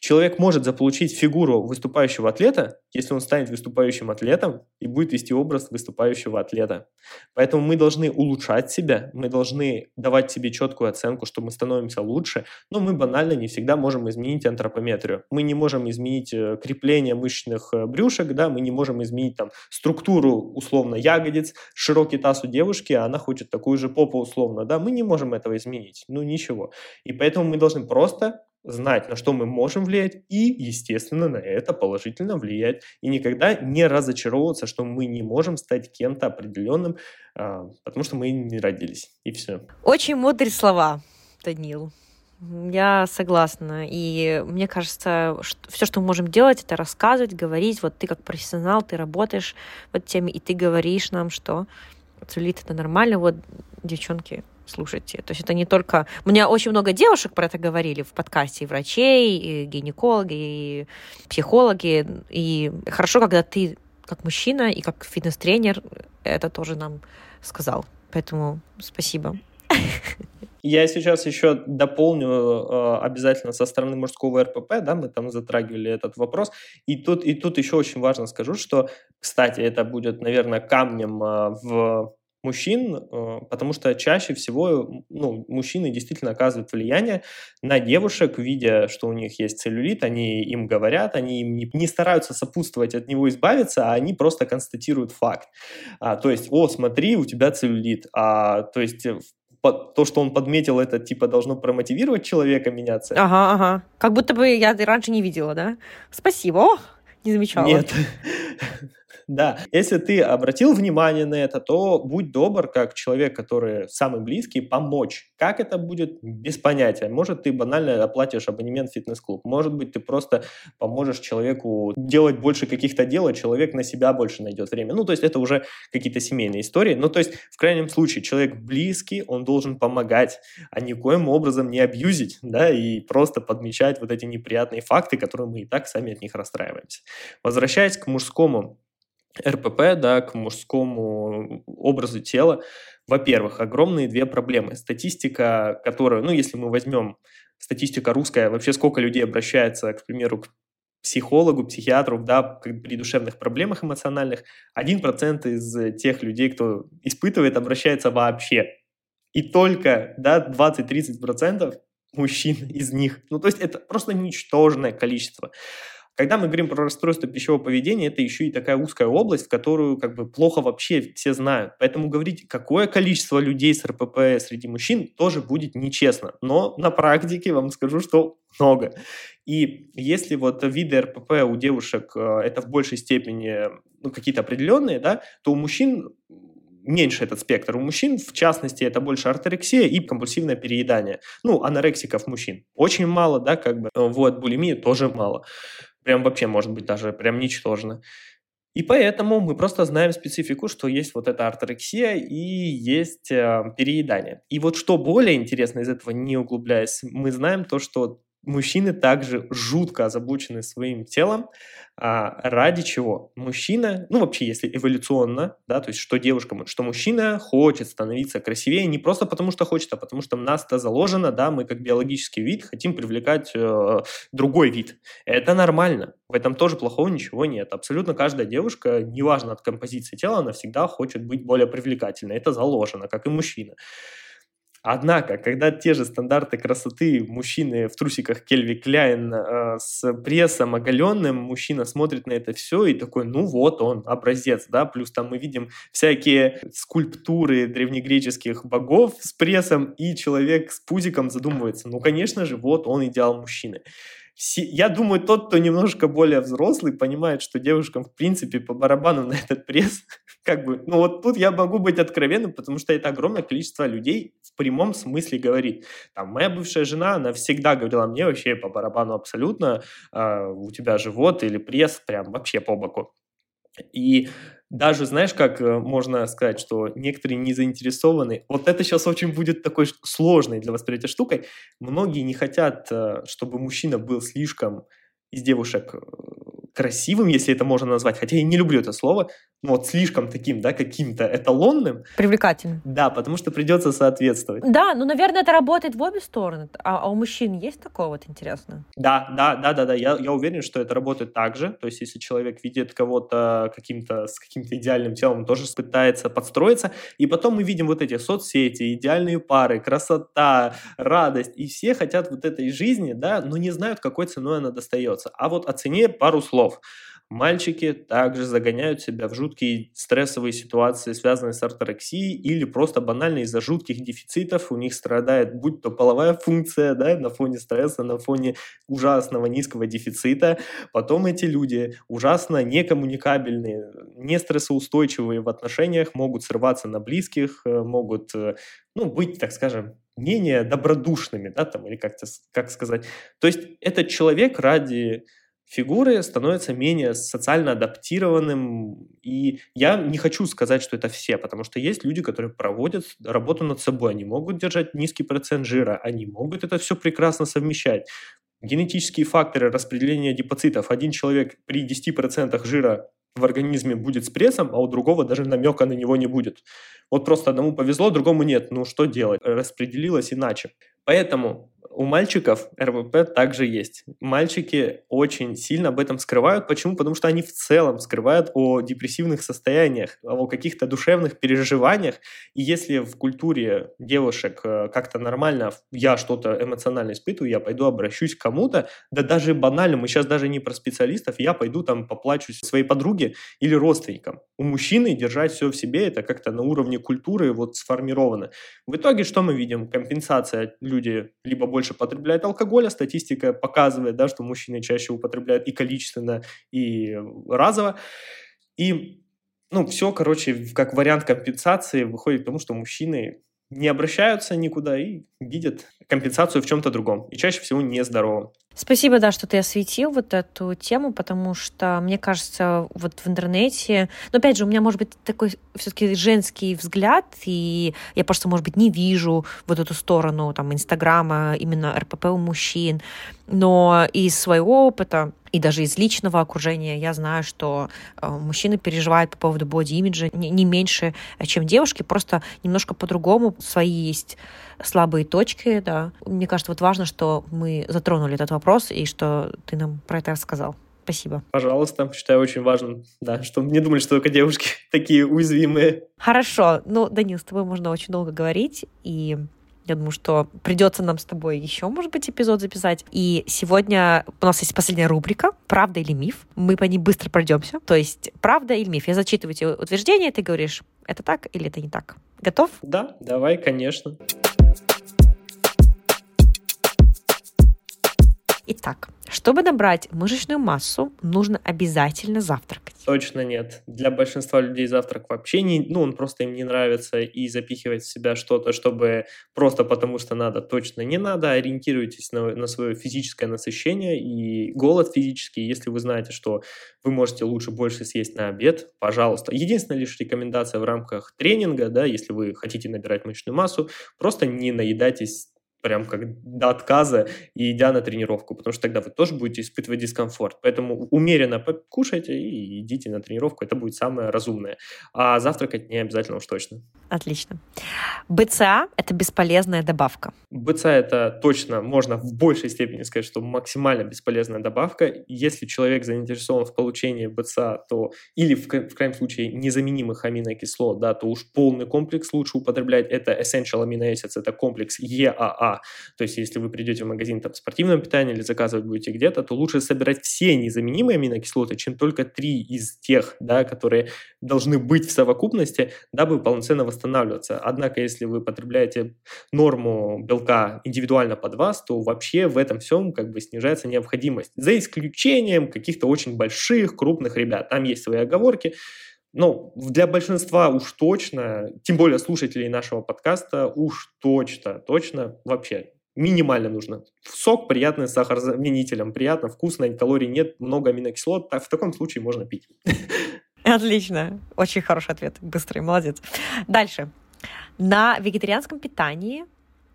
Человек может заполучить фигуру выступающего атлета, если он станет выступающим атлетом и будет вести образ выступающего атлета. Поэтому мы должны улучшать себя, мы должны давать себе четкую оценку, что мы становимся лучше, но мы банально не всегда можем изменить антропометрию. Мы не можем изменить э, крепление мышечных э, брюшек, да, мы не можем изменить там структуру условно ягодиц, широкий таз у девушки, а она хочет такую же попу условно, да, мы не можем этого изменить, ну ничего. И поэтому мы должны просто знать, на что мы можем влиять, и, естественно, на это положительно влиять. И никогда не разочаровываться, что мы не можем стать кем-то определенным, а, потому что мы не родились. И все. Очень мудрые слова, Данил. Я согласна. И мне кажется, что все, что мы можем делать, это рассказывать, говорить. Вот ты как профессионал, ты работаешь в этой теме, и ты говоришь нам, что целлюлит это нормально. Вот, девчонки, слушайте. То есть это не только... У меня очень много девушек про это говорили в подкасте, и врачей, и гинекологи, и психологи. И хорошо, когда ты как мужчина и как фитнес-тренер это тоже нам сказал. Поэтому спасибо. Я сейчас еще дополню э, обязательно со стороны мужского РПП, да, мы там затрагивали этот вопрос. И тут, и тут еще очень важно скажу, что, кстати, это будет, наверное, камнем э, в мужчин, э, потому что чаще всего ну, мужчины действительно оказывают влияние на девушек, видя, что у них есть целлюлит, они им говорят, они им не, не стараются сопутствовать от него избавиться, а они просто констатируют факт. А, то есть, о, смотри, у тебя целлюлит. А, то есть э, то, что он подметил, это типа должно промотивировать человека меняться. Ага, ага. Как будто бы я раньше не видела, да? Спасибо. Не замечала. Нет. Да, если ты обратил внимание на это, то будь добр, как человек, который самый близкий, помочь. Как это будет, без понятия. Может, ты банально оплатишь абонемент в фитнес-клуб. Может быть, ты просто поможешь человеку делать больше каких-то дел, а человек на себя больше найдет время. Ну, то есть это уже какие-то семейные истории. Ну, то есть, в крайнем случае, человек близкий, он должен помогать, а никоим образом не абьюзить, да, и просто подмечать вот эти неприятные факты, которые мы и так сами от них расстраиваемся. Возвращаясь к мужскому РПП, да, к мужскому образу тела, во-первых, огромные две проблемы. Статистика, которую, ну, если мы возьмем статистика русская, вообще сколько людей обращается, к примеру, к психологу, психиатру, да, при душевных проблемах эмоциональных, 1% из тех людей, кто испытывает, обращается вообще. И только, да, 20-30% мужчин из них. Ну, то есть это просто ничтожное количество. Когда мы говорим про расстройство пищевого поведения, это еще и такая узкая область, которую как бы плохо вообще все знают. Поэтому говорить, какое количество людей с РПП среди мужчин, тоже будет нечестно. Но на практике вам скажу, что много. И если вот виды РПП у девушек э, это в большей степени ну, какие-то определенные, да, то у мужчин меньше этот спектр. У мужчин, в частности, это больше орторексия и компульсивное переедание. Ну, анорексиков мужчин очень мало, да, как бы. Вот, булимии тоже мало прям вообще может быть даже прям ничтожно. И поэтому мы просто знаем специфику, что есть вот эта орторексия и есть э, переедание. И вот что более интересно из этого, не углубляясь, мы знаем то, что мужчины также жутко озабочены своим телом. А ради чего? Мужчина, ну вообще, если эволюционно, да, то есть что девушка, что мужчина хочет становиться красивее не просто потому, что хочет, а потому что в нас это заложено, да, мы как биологический вид хотим привлекать э, другой вид. Это нормально. В этом тоже плохого ничего нет. Абсолютно каждая девушка, неважно от композиции тела, она всегда хочет быть более привлекательной. Это заложено, как и мужчина. Однако, когда те же стандарты красоты мужчины в трусиках Кельви Кляйн э, с прессом оголенным, мужчина смотрит на это все и такой, ну вот он, образец, да, плюс там мы видим всякие скульптуры древнегреческих богов с прессом, и человек с пузиком задумывается, ну, конечно же, вот он идеал мужчины я думаю, тот, кто немножко более взрослый, понимает, что девушкам, в принципе, по барабану на этот пресс, как бы, ну вот тут я могу быть откровенным, потому что это огромное количество людей в прямом смысле говорит. Там, моя бывшая жена, она всегда говорила мне вообще по барабану абсолютно, э, у тебя живот или пресс прям вообще по боку. И даже, знаешь, как э, можно сказать, что некоторые не заинтересованы. Вот это сейчас очень будет такой сложной для восприятия штукой. Многие не хотят, э, чтобы мужчина был слишком из девушек э, красивым, если это можно назвать, хотя я не люблю это слово, но вот слишком таким, да, каким-то эталонным. Привлекательным. Да, потому что придется соответствовать. Да, ну, наверное, это работает в обе стороны. А, а у мужчин есть такое вот интересно? Да, да, да, да, да. Я, я уверен, что это работает так же. То есть, если человек видит кого-то каким-то с каким-то идеальным телом, тоже пытается подстроиться. И потом мы видим вот эти соцсети, идеальные пары, красота, радость. И все хотят вот этой жизни, да, но не знают, какой ценой она достается. А вот о цене пару слов слов. Мальчики также загоняют себя в жуткие стрессовые ситуации, связанные с орторексией, или просто банально из-за жутких дефицитов у них страдает будь то половая функция да, на фоне стресса, на фоне ужасного низкого дефицита. Потом эти люди ужасно некоммуникабельные, не стрессоустойчивые в отношениях, могут срываться на близких, э, могут э, ну, быть, так скажем, менее добродушными, да, там, или как-то, как сказать. То есть этот человек ради фигуры становятся менее социально адаптированным. И я не хочу сказать, что это все, потому что есть люди, которые проводят работу над собой. Они могут держать низкий процент жира, они могут это все прекрасно совмещать. Генетические факторы распределения депоцитов. Один человек при 10% жира в организме будет с прессом, а у другого даже намека на него не будет. Вот просто одному повезло, другому нет. Ну что делать? Распределилось иначе. Поэтому у мальчиков РВП также есть. Мальчики очень сильно об этом скрывают. Почему? Потому что они в целом скрывают о депрессивных состояниях, о каких-то душевных переживаниях. И если в культуре девушек э, как-то нормально я что-то эмоционально испытываю, я пойду обращусь к кому-то, да даже банально, мы сейчас даже не про специалистов, я пойду там поплачусь своей подруге или родственникам. У мужчины держать все в себе, это как-то на уровне культуры вот сформировано. В итоге что мы видим? Компенсация. Люди либо больше больше потребляют алкоголя. Статистика показывает, да, что мужчины чаще употребляют и количественно, и разово. И, ну, все, короче, как вариант компенсации выходит к тому, что мужчины не обращаются никуда и видят компенсацию в чем-то другом. И чаще всего нездоровом. Спасибо, да, что ты осветил вот эту тему, потому что, мне кажется, вот в интернете... Но, опять же, у меня, может быть, такой все-таки женский взгляд, и я просто, может быть, не вижу вот эту сторону там Инстаграма, именно РПП у мужчин. Но из своего опыта и даже из личного окружения я знаю, что э, мужчины переживают по поводу боди-имиджа не, не меньше, чем девушки, просто немножко по-другому. Свои есть слабые точки, да. Мне кажется, вот важно, что мы затронули этот вопрос и что ты нам про это рассказал. Спасибо. Пожалуйста, считаю очень важным, да, чтобы не думали, что только девушки такие уязвимые. Хорошо. Ну, Данил, с тобой можно очень долго говорить, и я думаю, что придется нам с тобой еще, может быть, эпизод записать. И сегодня у нас есть последняя рубрика «Правда или миф?». Мы по ней быстро пройдемся. То есть «Правда или миф?». Я зачитываю тебе утверждение, ты говоришь, это так или это не так. Готов? Да, давай, конечно. Итак, чтобы набрать мышечную массу, нужно обязательно завтракать. Точно нет. Для большинства людей завтрак вообще не, ну, он просто им не нравится, и запихивать в себя что-то, чтобы просто потому что надо, точно не надо. Ориентируйтесь на, на свое физическое насыщение и голод физический. Если вы знаете, что вы можете лучше больше съесть на обед, пожалуйста. Единственная лишь рекомендация в рамках тренинга, да, если вы хотите набирать мышечную массу, просто не наедайтесь прям как до отказа и идя на тренировку, потому что тогда вы тоже будете испытывать дискомфорт. Поэтому умеренно покушайте и идите на тренировку, это будет самое разумное. А завтракать не обязательно уж точно. Отлично. БЦА – это бесполезная добавка. БЦА – это точно, можно в большей степени сказать, что максимально бесполезная добавка. Если человек заинтересован в получении БЦА, то или в, в крайнем случае незаменимых аминокислот, да, то уж полный комплекс лучше употреблять. Это Essential Amino Acids, это комплекс То есть если вы придете в магазин там, спортивного питания или заказывать будете где-то, то лучше собирать все незаменимые аминокислоты, чем только три из тех, да, которые должны быть в совокупности, дабы полноценно восстанавливаться. Однако, если вы потребляете норму белка индивидуально под вас, то вообще в этом всем как бы снижается необходимость. За исключением каких-то очень больших, крупных ребят. Там есть свои оговорки. Но для большинства уж точно, тем более слушателей нашего подкаста, уж точно, точно вообще минимально нужно. Сок приятный с сахарозаменителем, приятно, вкусно, калорий нет, много аминокислот. В таком случае можно пить. Отлично. Очень хороший ответ. Быстрый, молодец. Дальше. На вегетарианском питании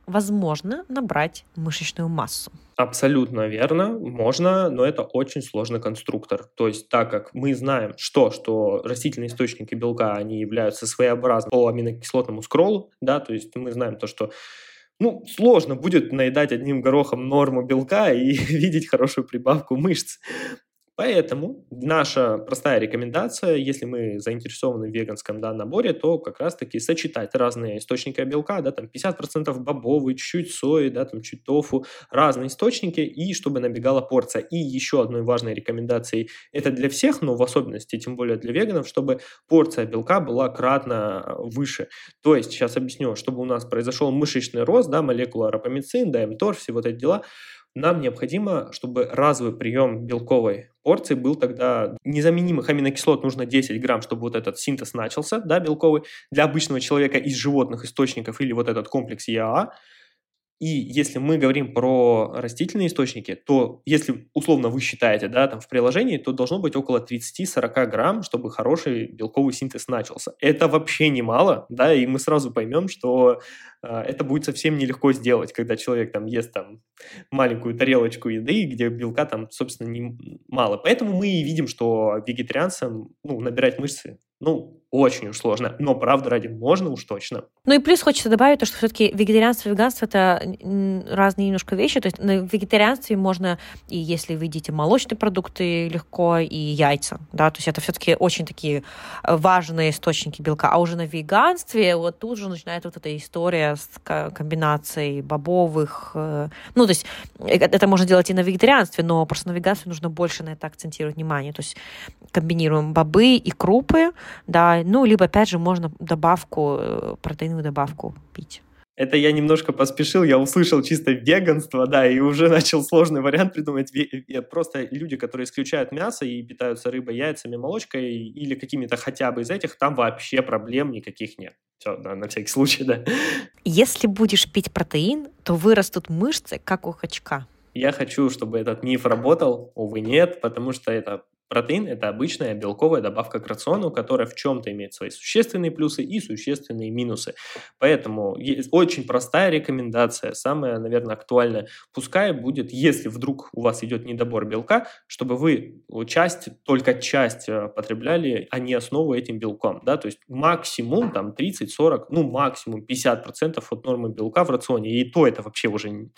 возможно набрать мышечную массу. Абсолютно верно, можно, но это очень сложный конструктор. То есть, так как мы знаем, что, что растительные источники белка, они являются своеобразным по аминокислотному скроллу, да, то есть мы знаем то, что ну, сложно будет наедать одним горохом норму белка и видеть хорошую прибавку мышц. Поэтому наша простая рекомендация, если мы заинтересованы в веганском да, наборе, то как раз-таки сочетать разные источники белка, да, там 50% бобовый, чуть-чуть сои, да, там чуть тофу, разные источники, и чтобы набегала порция. И еще одной важной рекомендацией, это для всех, но в особенности, тем более для веганов, чтобы порция белка была кратно выше. То есть, сейчас объясню, чтобы у нас произошел мышечный рост, да, молекула рапамицин, да, МТОР, все вот эти дела, нам необходимо, чтобы разовый прием белковой порции был тогда незаменимых аминокислот нужно 10 грамм, чтобы вот этот синтез начался, да, белковый. Для обычного человека из животных источников или вот этот комплекс ЕАА и если мы говорим про растительные источники, то если условно вы считаете, да, там в приложении, то должно быть около 30-40 грамм, чтобы хороший белковый синтез начался. Это вообще немало, да, и мы сразу поймем, что э, это будет совсем нелегко сделать, когда человек там ест там маленькую тарелочку еды, где белка там, собственно, не мало. Поэтому мы и видим, что вегетарианцам, ну, набирать мышцы ну, очень уж сложно, но правда ради можно уж точно. Ну и плюс хочется добавить то, что все-таки вегетарианство и веганство это разные немножко вещи. То есть на вегетарианстве можно, и если вы едите молочные продукты легко, и яйца, да, то есть это все-таки очень такие э, важные источники белка. А уже на веганстве вот тут же начинает вот эта история с комбинацией бобовых. Э, ну, то есть э, это можно делать и на вегетарианстве, но просто на веганстве нужно больше на это акцентировать внимание. То есть комбинируем бобы и крупы, да, ну, либо, опять же, можно добавку, э, протеиновую добавку пить. Это я немножко поспешил, я услышал чисто веганство, да, и уже начал сложный вариант придумать. Просто люди, которые исключают мясо и питаются рыбой, яйцами, молочкой или какими-то хотя бы из этих, там вообще проблем никаких нет. Все, да, на всякий случай, да. Если будешь пить протеин, то вырастут мышцы, как у качка. Я хочу, чтобы этот миф работал, увы, нет, потому что это Протеин – это обычная белковая добавка к рациону, которая в чем-то имеет свои существенные плюсы и существенные минусы. Поэтому очень простая рекомендация, самая, наверное, актуальная. Пускай будет, если вдруг у вас идет недобор белка, чтобы вы часть, только часть э, потребляли, а не основу этим белком. Да? То есть максимум там 30-40, ну максимум 50% от нормы белка в рационе. И то это вообще уже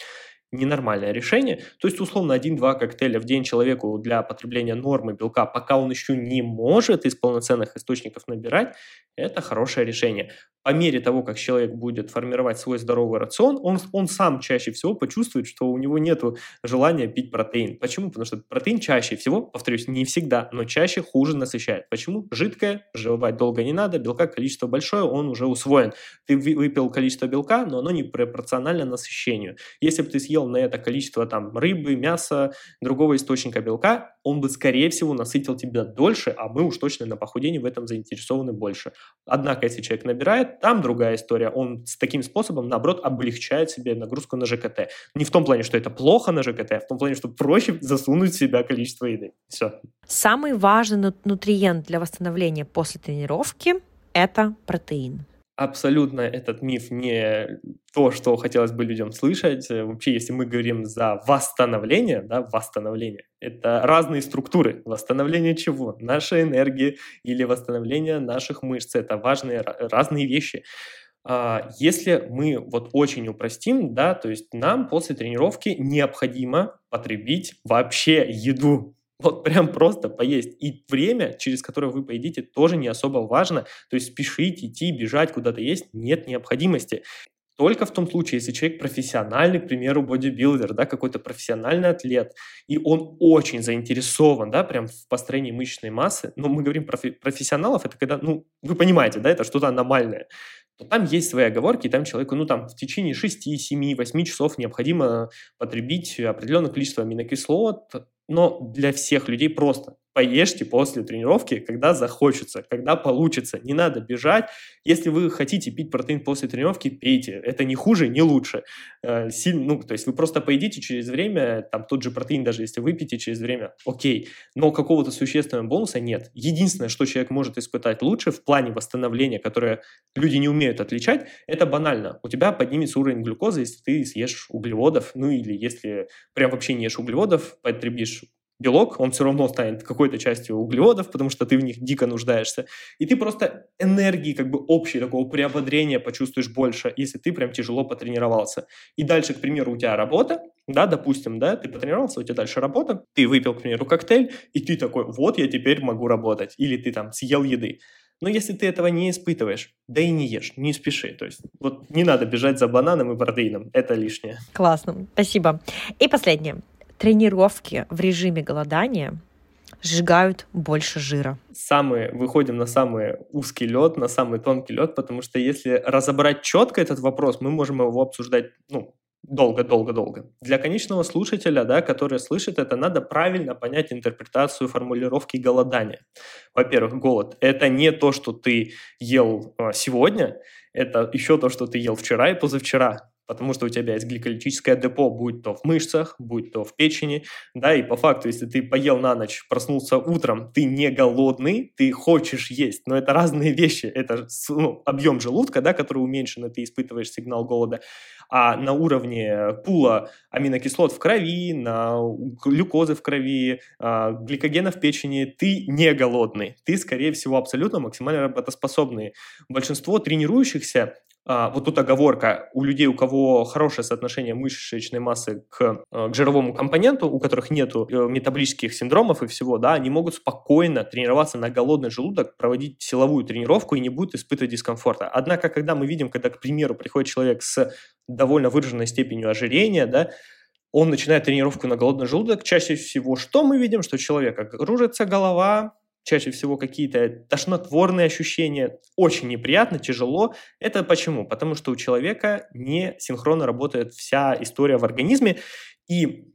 ненормальное решение. То есть, условно, 1-2 коктейля в день человеку для потребления нормы белка, пока он еще не может из полноценных источников набирать, это хорошее решение по мере того, как человек будет формировать свой здоровый рацион, он, он сам чаще всего почувствует, что у него нет желания пить протеин. Почему? Потому что протеин чаще всего, повторюсь, не всегда, но чаще хуже насыщает. Почему? Жидкое, жевать долго не надо, белка количество большое, он уже усвоен. Ты выпил количество белка, но оно не пропорционально насыщению. Если бы ты съел на это количество там рыбы, мяса, другого источника белка, он бы, скорее всего, насытил тебя дольше, а мы уж точно на похудении в этом заинтересованы больше. Однако, если человек набирает, там другая история. Он с таким способом, наоборот, облегчает себе нагрузку на ЖКТ. Не в том плане, что это плохо на ЖКТ, а в том плане, что проще засунуть в себя количество еды. Все. Самый важный нутриент для восстановления после тренировки – это протеин абсолютно этот миф не то, что хотелось бы людям слышать. Вообще, если мы говорим за восстановление, да, восстановление, это разные структуры. Восстановление чего? Нашей энергии или восстановление наших мышц. Это важные разные вещи. А, если мы вот очень упростим, да, то есть нам после тренировки необходимо потребить вообще еду, вот прям просто поесть. И время, через которое вы поедите, тоже не особо важно. То есть спешить, идти, бежать куда-то есть нет необходимости. Только в том случае, если человек профессиональный, к примеру, бодибилдер, да, какой-то профессиональный атлет, и он очень заинтересован, да, прям в построении мышечной массы, но мы говорим про профессионалов, это когда, ну, вы понимаете, да, это что-то аномальное, то там есть свои оговорки, и там человеку, ну, там в течение 6, 7, 8 часов необходимо потребить определенное количество аминокислот, но для всех людей просто поешьте после тренировки, когда захочется, когда получится. Не надо бежать. Если вы хотите пить протеин после тренировки, пейте. Это не хуже, не лучше. Э, сильно, ну, то есть вы просто поедите через время, там тот же протеин, даже если выпьете через время, окей. Но какого-то существенного бонуса нет. Единственное, что человек может испытать лучше в плане восстановления, которое люди не умеют отличать, это банально. У тебя поднимется уровень глюкозы, если ты съешь углеводов, ну или если прям вообще не ешь углеводов, потребишь белок, он все равно станет какой-то частью углеводов, потому что ты в них дико нуждаешься. И ты просто энергии как бы общей, такого приободрения почувствуешь больше, если ты прям тяжело потренировался. И дальше, к примеру, у тебя работа, да, допустим, да, ты потренировался, у тебя дальше работа, ты выпил, к примеру, коктейль, и ты такой, вот я теперь могу работать. Или ты там съел еды. Но если ты этого не испытываешь, да и не ешь, не спеши. То есть вот не надо бежать за бананом и протеином, это лишнее. Классно, спасибо. И последнее тренировки в режиме голодания сжигают больше жира. Самый, выходим на самый узкий лед, на самый тонкий лед, потому что если разобрать четко этот вопрос, мы можем его обсуждать ну, долго-долго-долго. Для конечного слушателя, да, который слышит это, надо правильно понять интерпретацию формулировки голодания. Во-первых, голод – это не то, что ты ел а, сегодня, это еще то, что ты ел вчера и позавчера потому что у тебя есть гликолитическое депо, будь то в мышцах, будь то в печени, да, и по факту, если ты поел на ночь, проснулся утром, ты не голодный, ты хочешь есть, но это разные вещи, это ну, объем желудка, да, который уменьшен, и ты испытываешь сигнал голода, а на уровне пула аминокислот в крови, на глюкозы в крови, а, гликогена в печени, ты не голодный, ты, скорее всего, абсолютно максимально работоспособный. Большинство тренирующихся вот тут оговорка, у людей, у кого хорошее соотношение мышечной массы к, э, к жировому компоненту, у которых нет э, метаболических синдромов и всего, да, они могут спокойно тренироваться на голодный желудок, проводить силовую тренировку и не будут испытывать дискомфорта. Однако, когда мы видим, когда, к примеру, приходит человек с довольно выраженной степенью ожирения, да, он начинает тренировку на голодный желудок, чаще всего что мы видим? Что у человека кружится голова, чаще всего какие-то тошнотворные ощущения, очень неприятно, тяжело. Это почему? Потому что у человека не синхронно работает вся история в организме, и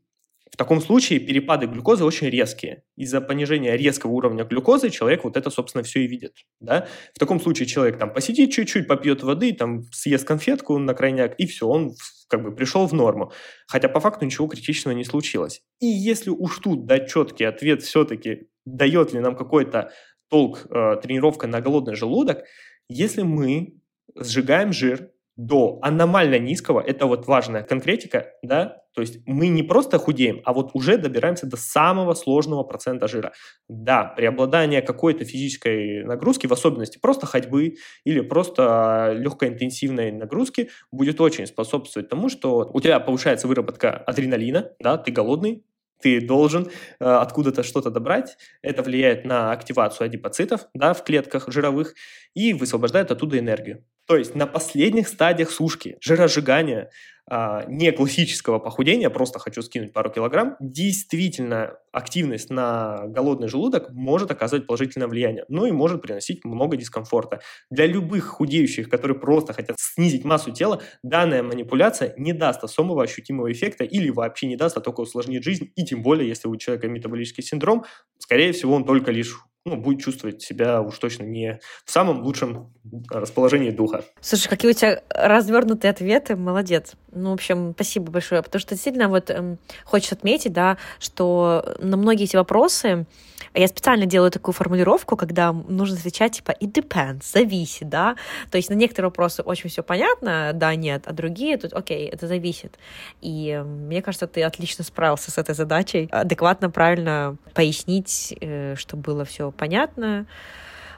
в таком случае перепады глюкозы очень резкие. Из-за понижения резкого уровня глюкозы человек вот это, собственно, все и видит. Да? В таком случае человек там посидит чуть-чуть, попьет воды, там съест конфетку на крайняк, и все, он как бы пришел в норму. Хотя по факту ничего критичного не случилось. И если уж тут дать четкий ответ все-таки, дает ли нам какой-то толк э, тренировка на голодный желудок, если мы сжигаем жир, до аномально низкого, это вот важная конкретика, да, то есть мы не просто худеем, а вот уже добираемся до самого сложного процента жира. Да, преобладание какой-то физической нагрузки, в особенности просто ходьбы или просто легкоинтенсивной нагрузки, будет очень способствовать тому, что у тебя повышается выработка адреналина, да, ты голодный, ты должен э, откуда-то что-то добрать. Это влияет на активацию адипоцитов да, в клетках жировых и высвобождает оттуда энергию. То есть на последних стадиях сушки, жиросжигания, а, не классического похудения, просто хочу скинуть пару килограмм, действительно активность на голодный желудок может оказывать положительное влияние, ну и может приносить много дискомфорта. Для любых худеющих, которые просто хотят снизить массу тела, данная манипуляция не даст особого ощутимого эффекта или вообще не даст, а только усложнит жизнь, и тем более, если у человека метаболический синдром, скорее всего, он только лишь ну, будет чувствовать себя уж точно не в самом лучшем расположении духа. Слушай, какие у тебя развернутые ответы, молодец. Ну, в общем, спасибо большое, потому что действительно вот эм, хочется отметить, да, что на многие эти вопросы я специально делаю такую формулировку, когда нужно отвечать типа it depends, зависит, да. То есть на некоторые вопросы очень все понятно, да, нет, а другие тут, окей, это зависит. И мне кажется, ты отлично справился с этой задачей, адекватно, правильно пояснить, э, чтобы было все понятно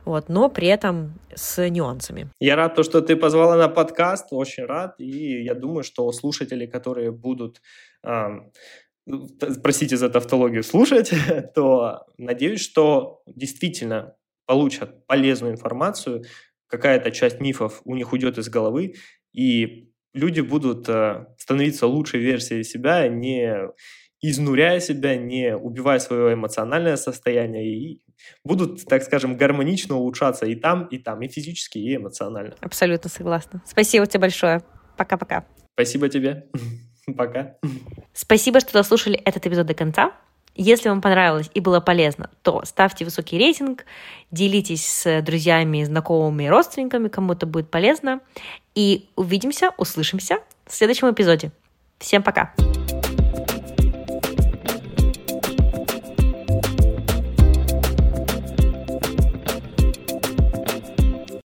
вот, но при этом с нюансами. Я рад, то, что ты позвала на подкаст, очень рад, и я думаю, что слушатели, которые будут простите за тавтологию, слушать, то надеюсь, что действительно получат полезную информацию, какая-то часть мифов у них уйдет из головы, и люди будут э, становиться лучшей версией себя, не изнуряя себя, не убивая свое эмоциональное состояние, и будут, так скажем, гармонично улучшаться и там, и там, и физически, и эмоционально. Абсолютно согласна. Спасибо тебе большое. Пока-пока. Спасибо тебе. Пока. Спасибо, что дослушали этот эпизод до конца. Если вам понравилось и было полезно, то ставьте высокий рейтинг, делитесь с друзьями, знакомыми родственниками, кому это будет полезно. И увидимся, услышимся в следующем эпизоде. Всем пока!